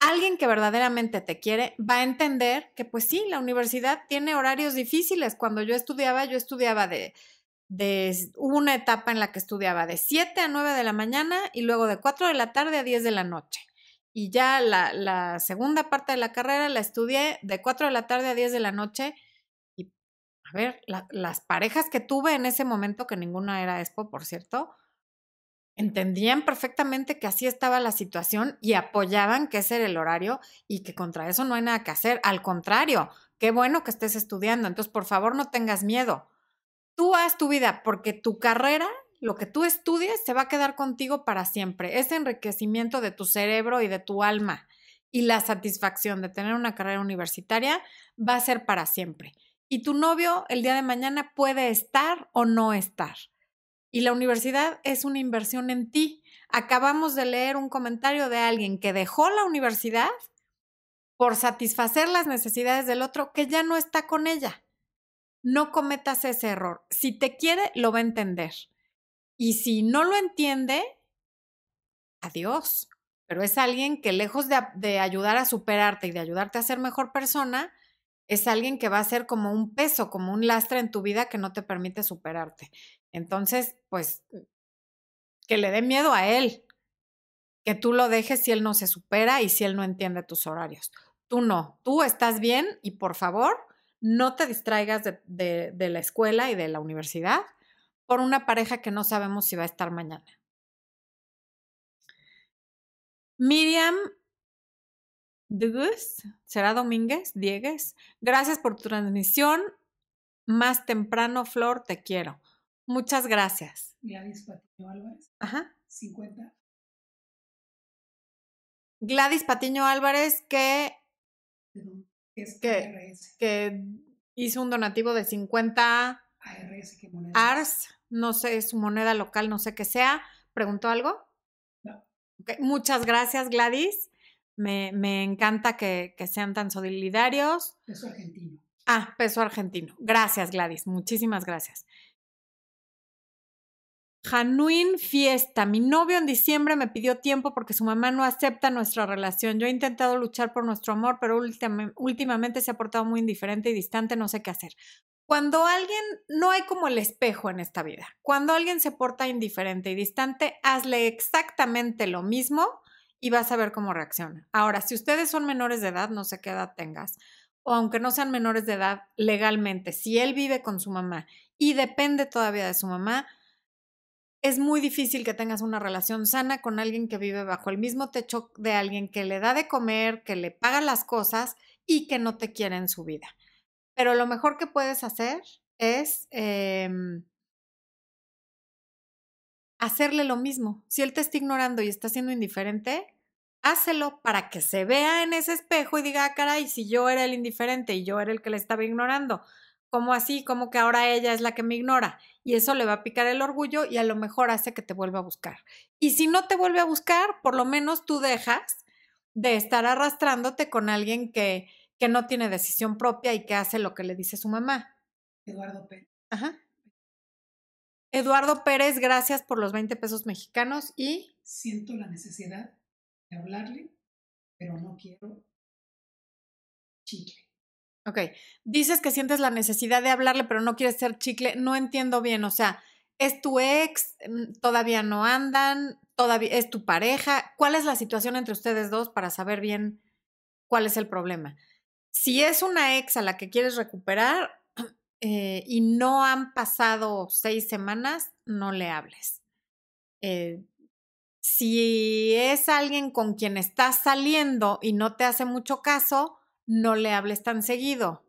alguien que verdaderamente te quiere va a entender que pues sí, la universidad tiene horarios difíciles. Cuando yo estudiaba, yo estudiaba de, de una etapa en la que estudiaba de 7 a 9 de la mañana y luego de 4 de la tarde a 10 de la noche. Y ya la, segunda parte de la carrera la estudié de 4 de la tarde a 10 de la noche. Y a ver, las parejas que tuve en ese momento, que ninguna era Expo, por cierto, entendían perfectamente que así estaba la situación y apoyaban que ese era el horario y que contra eso no hay nada que hacer. Al contrario, qué bueno que estés estudiando. Entonces, por favor, no tengas miedo. Tú haz tu vida porque tu carrera, lo que tú estudies, se va a quedar contigo para siempre. Ese enriquecimiento de tu cerebro y de tu alma y la satisfacción de tener una carrera universitaria va a ser para siempre. Y tu novio el día de mañana puede estar o no estar y la universidad es una inversión en ti. Acabamos de leer un comentario de alguien que dejó la universidad por satisfacer las necesidades del otro que ya no está con ella. No cometas ese error. Si te quiere, lo va a entender. Y si no lo entiende, adiós. Pero es alguien que lejos de, de, ayudar a superarte y de ayudarte a ser mejor persona, es alguien que va a ser como un peso, como un lastre en tu vida que no te permite superarte. Entonces, pues, que le dé miedo a él, que tú lo dejes si él no se supera y si él no entiende tus horarios. Tú no, tú estás bien y por favor, no te distraigas de, la escuela y de la universidad por una pareja que no sabemos si va a estar mañana. Miriam Digues, será Domínguez, Diegues. Gracias por tu transmisión. Más temprano, Flor, te quiero. Muchas gracias. Gladys Patiño Álvarez. Ajá. 50. Gladys Patiño Álvarez, que, Es que, que hizo un donativo de 50 ARS, ¿qué moneda? ARS, no sé, su moneda local, no sé qué sea. ¿Preguntó algo? No. Okay. Muchas gracias, Gladys. Me, me encanta que, que, sean tan solidarios. Peso argentino. Ah, peso argentino. Gracias, Gladys. Muchísimas gracias. Januín Fiesta. Mi novio en diciembre me pidió tiempo porque su mamá no acepta nuestra relación. Yo he intentado luchar por nuestro amor, pero últimamente se ha portado muy indiferente y distante. No sé qué hacer. Cuando alguien, no hay como el espejo en esta vida. Cuando alguien se porta indiferente y distante, hazle exactamente lo mismo y vas a ver cómo reacciona. Ahora, si ustedes son menores de edad, no sé qué edad tengas, o aunque no sean menores de edad legalmente, si él vive con su mamá y depende todavía de su mamá, es muy difícil que tengas una relación sana con alguien que vive bajo el mismo techo de alguien que le da de comer, que le paga las cosas y que no te quiere en su vida. Pero lo mejor que puedes hacer es eh, hacerle lo mismo. Si él te está ignorando y está siendo indiferente, hácelo para que se vea en ese espejo y diga, ah, caray, si yo era el indiferente y yo era el que le estaba ignorando, ¿cómo así? ¿Cómo que ahora ella es la que me ignora? Y eso le va a picar el orgullo y a lo mejor hace que te vuelva a buscar. Y si no te vuelve a buscar, por lo menos tú dejas de estar arrastrándote con alguien que, que no tiene decisión propia y que hace lo que le dice su mamá. Eduardo Pérez. Ajá. Eduardo Pérez, gracias por los 20 pesos mexicanos y... Siento la necesidad de hablarle, pero no quiero chicle. Ok, dices que sientes la necesidad de hablarle, pero no quieres ser chicle. No entiendo bien, o sea, ¿es tu ex? ¿Todavía no andan? ¿Todavía es tu pareja? ¿Cuál es la situación entre ustedes dos para saber bien cuál es el problema? Si es una ex a la que quieres recuperar, eh, y no han pasado seis semanas, no le hables. Eh, si es alguien con quien estás saliendo y no te hace mucho caso, no le hables tan seguido.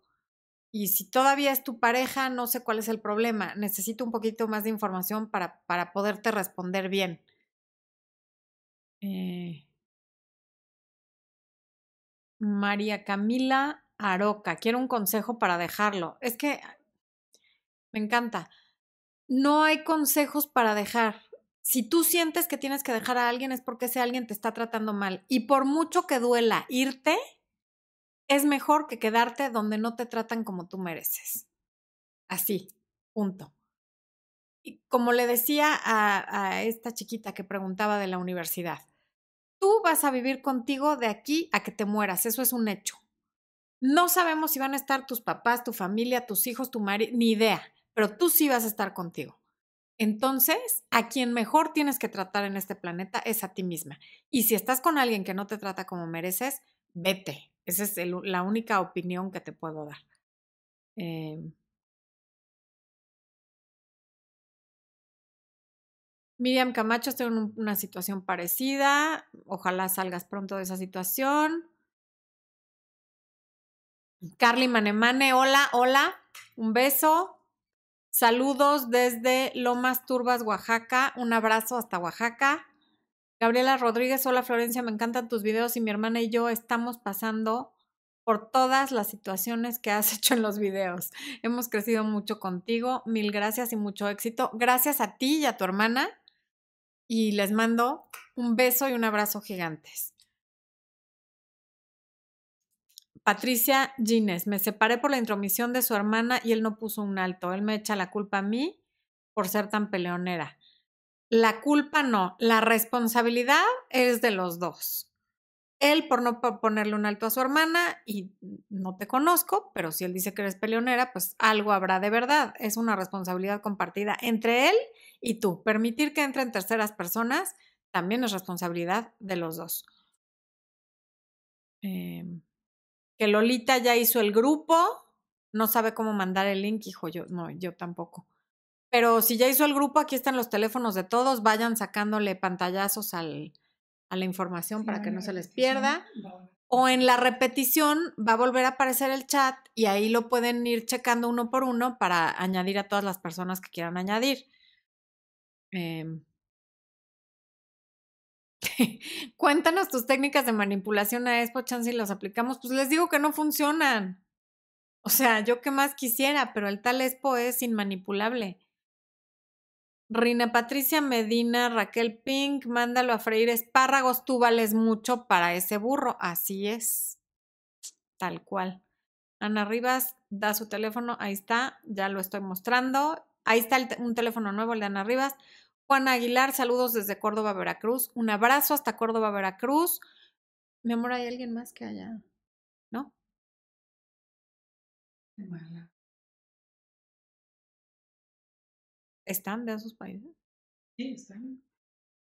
Y si todavía es tu pareja, no sé cuál es el problema. Necesito un poquito más de información para, para poderte responder bien. Eh, María Camila Aroca, quiero un consejo para dejarlo. Es que me encanta. No hay consejos para dejar. Si tú sientes que tienes que dejar a alguien es porque ese alguien te está tratando mal. Y por mucho que duela irte, es mejor que quedarte donde no te tratan como tú mereces. Así, punto. Y como le decía a, a esta chiquita que preguntaba de la universidad, tú vas a vivir contigo de aquí a que te mueras, eso es un hecho. No sabemos si van a estar tus papás, tu familia, tus hijos, tu marido, ni idea pero tú sí vas a estar contigo. Entonces, a quien mejor tienes que tratar en este planeta es a ti misma. Y si estás con alguien que no te trata como mereces, vete. Esa es la única opinión que te puedo dar. Eh, Miriam Camacho, estoy en una situación parecida. Ojalá salgas pronto de esa situación. Carly Manemane, hola, hola. Un beso. Saludos desde Lomas Turbas, Oaxaca. Un abrazo hasta Oaxaca. Gabriela Rodríguez, hola Florencia, me encantan tus videos y mi hermana y yo estamos pasando por todas las situaciones que has hecho en los videos. Hemos crecido mucho contigo. Mil gracias y mucho éxito. Gracias a ti y a tu hermana. Y les mando un beso y un abrazo gigantes. Patricia Gines, me separé por la intromisión de su hermana y él no puso un alto. Él me echa la culpa a mí por ser tan peleonera. La culpa no, la responsabilidad es de los dos. Él por no ponerle un alto a su hermana y no te conozco, pero si él dice que eres peleonera, pues algo habrá de verdad. Es una responsabilidad compartida entre él y tú. Permitir que entren terceras personas también es responsabilidad de los dos. Em, que Lolita ya hizo el grupo, no sabe cómo mandar el link, hijo, yo no, yo tampoco. Pero si ya hizo el grupo, aquí están los teléfonos de todos, vayan sacándole pantallazos al, a la información para que no se les pierda. O en la repetición va a volver a aparecer el chat y ahí lo pueden ir checando uno por uno para añadir a todas las personas que quieran añadir. Em, Cuéntanos tus técnicas de manipulación a Expo Chance y las aplicamos. Pues les digo que no funcionan. O sea, yo qué más quisiera, pero el tal Expo es inmanipulable. Rina Patricia Medina, Raquel Pink, mándalo a freír espárragos, tú vales mucho para ese burro. Así es. Tal cual. Ana Rivas da su teléfono, ahí está, ya lo estoy mostrando. Ahí está un teléfono nuevo, el de Ana Rivas. Juan Aguilar, saludos desde Córdoba, Veracruz. Un abrazo hasta Córdoba, Veracruz. Mi amor, ¿hay alguien más que haya? ¿No? ¿Están de esos países? Sí, están.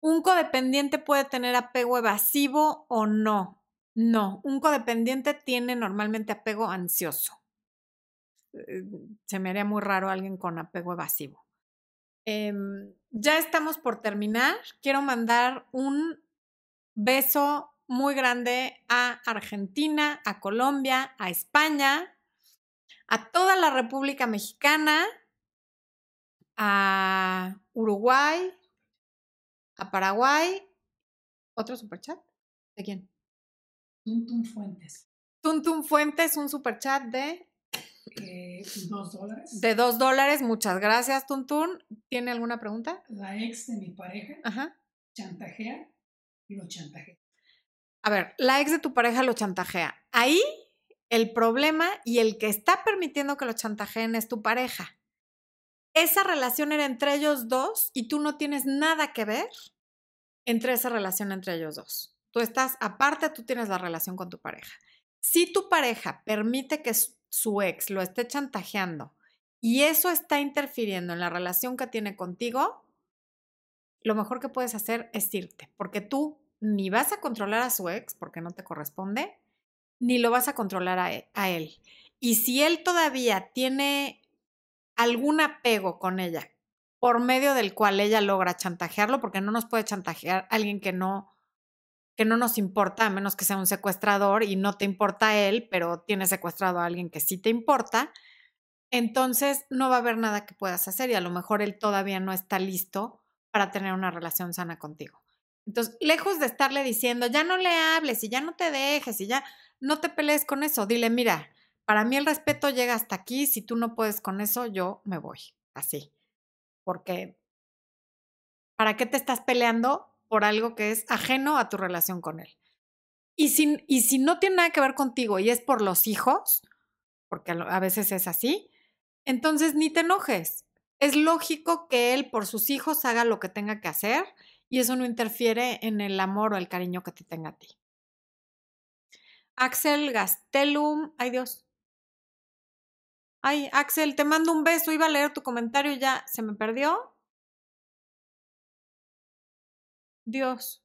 ¿Un codependiente puede tener apego evasivo o no? No, un codependiente tiene normalmente apego ansioso. Eh, se me haría muy raro alguien con apego evasivo. Em, ya estamos por terminar. Quiero mandar un beso muy grande a Argentina, a Colombia, a España, a toda la República Mexicana, a Uruguay, a Paraguay. ¿Otro superchat? ¿De quién? Tuntum Fuentes. Tuntum Fuentes, un superchat de eh, dos dólares. De dos dólares, muchas gracias, Tuntun. ¿Tiene alguna pregunta? La ex de mi pareja chantajea y lo chantajea. A ver, la ex de tu pareja lo chantajea. Ahí el problema y el que está permitiendo que lo chantajeen es tu pareja. Esa relación era entre ellos dos y tú no tienes nada que ver entre esa relación entre ellos dos. Tú estás aparte, tú tienes la relación con tu pareja. Si tu pareja permite que su ex lo esté chantajeando y eso está interfiriendo en la relación que tiene contigo, lo mejor que puedes hacer es irte, porque tú ni vas a controlar a su ex porque no te corresponde, ni lo vas a controlar a e, él. Y si él todavía tiene algún apego con ella por medio del cual ella logra chantajearlo, porque no nos puede chantajear alguien que no que no nos importa, a menos que sea un secuestrador y no te importa él, pero tiene secuestrado a alguien que sí te importa, entonces no va a haber nada que puedas hacer y a lo mejor él todavía no está listo para tener una relación sana contigo. Entonces, lejos de estarle diciendo, ya no le hables y ya no te dejes y ya no te pelees con eso, dile, mira, para mí el respeto llega hasta aquí, si tú no puedes con eso, yo me voy, así. Porque, ¿para qué te estás peleando por algo que es ajeno a tu relación con él. Y si, y si no tiene nada que ver contigo y es por los hijos, porque a veces es así, entonces ni te enojes. Es lógico que él por sus hijos haga lo que tenga que hacer y eso no interfiere en el amor o el cariño que te tenga a ti. Axel Gastelum, ay Dios. Ay, Axel, te mando un beso, iba a leer tu comentario y ya se me perdió. Dios.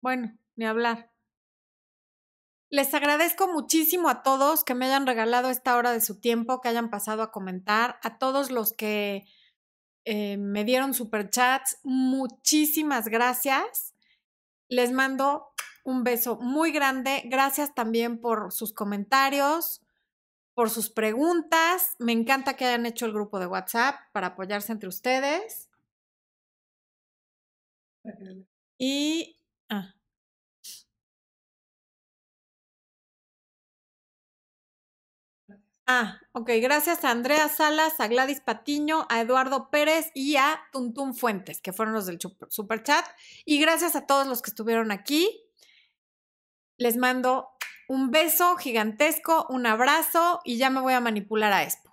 Bueno, ni hablar. Les agradezco muchísimo a todos que me hayan regalado esta hora de su tiempo, que hayan pasado a comentar, a todos los que eh, me dieron superchats, muchísimas gracias. Les mando un beso muy grande. Gracias también por sus comentarios, por sus preguntas. Me encanta que hayan hecho el grupo de WhatsApp para apoyarse entre ustedes. Y. Ah. Ah, ok. Gracias a Andrea Salas, a Gladys Patiño, a Eduardo Pérez y a Tuntún Fuentes, que fueron los del super chat. Y gracias a todos los que estuvieron aquí. Les mando Un beso gigantesco, un abrazo y ya me voy a manipular a Expo.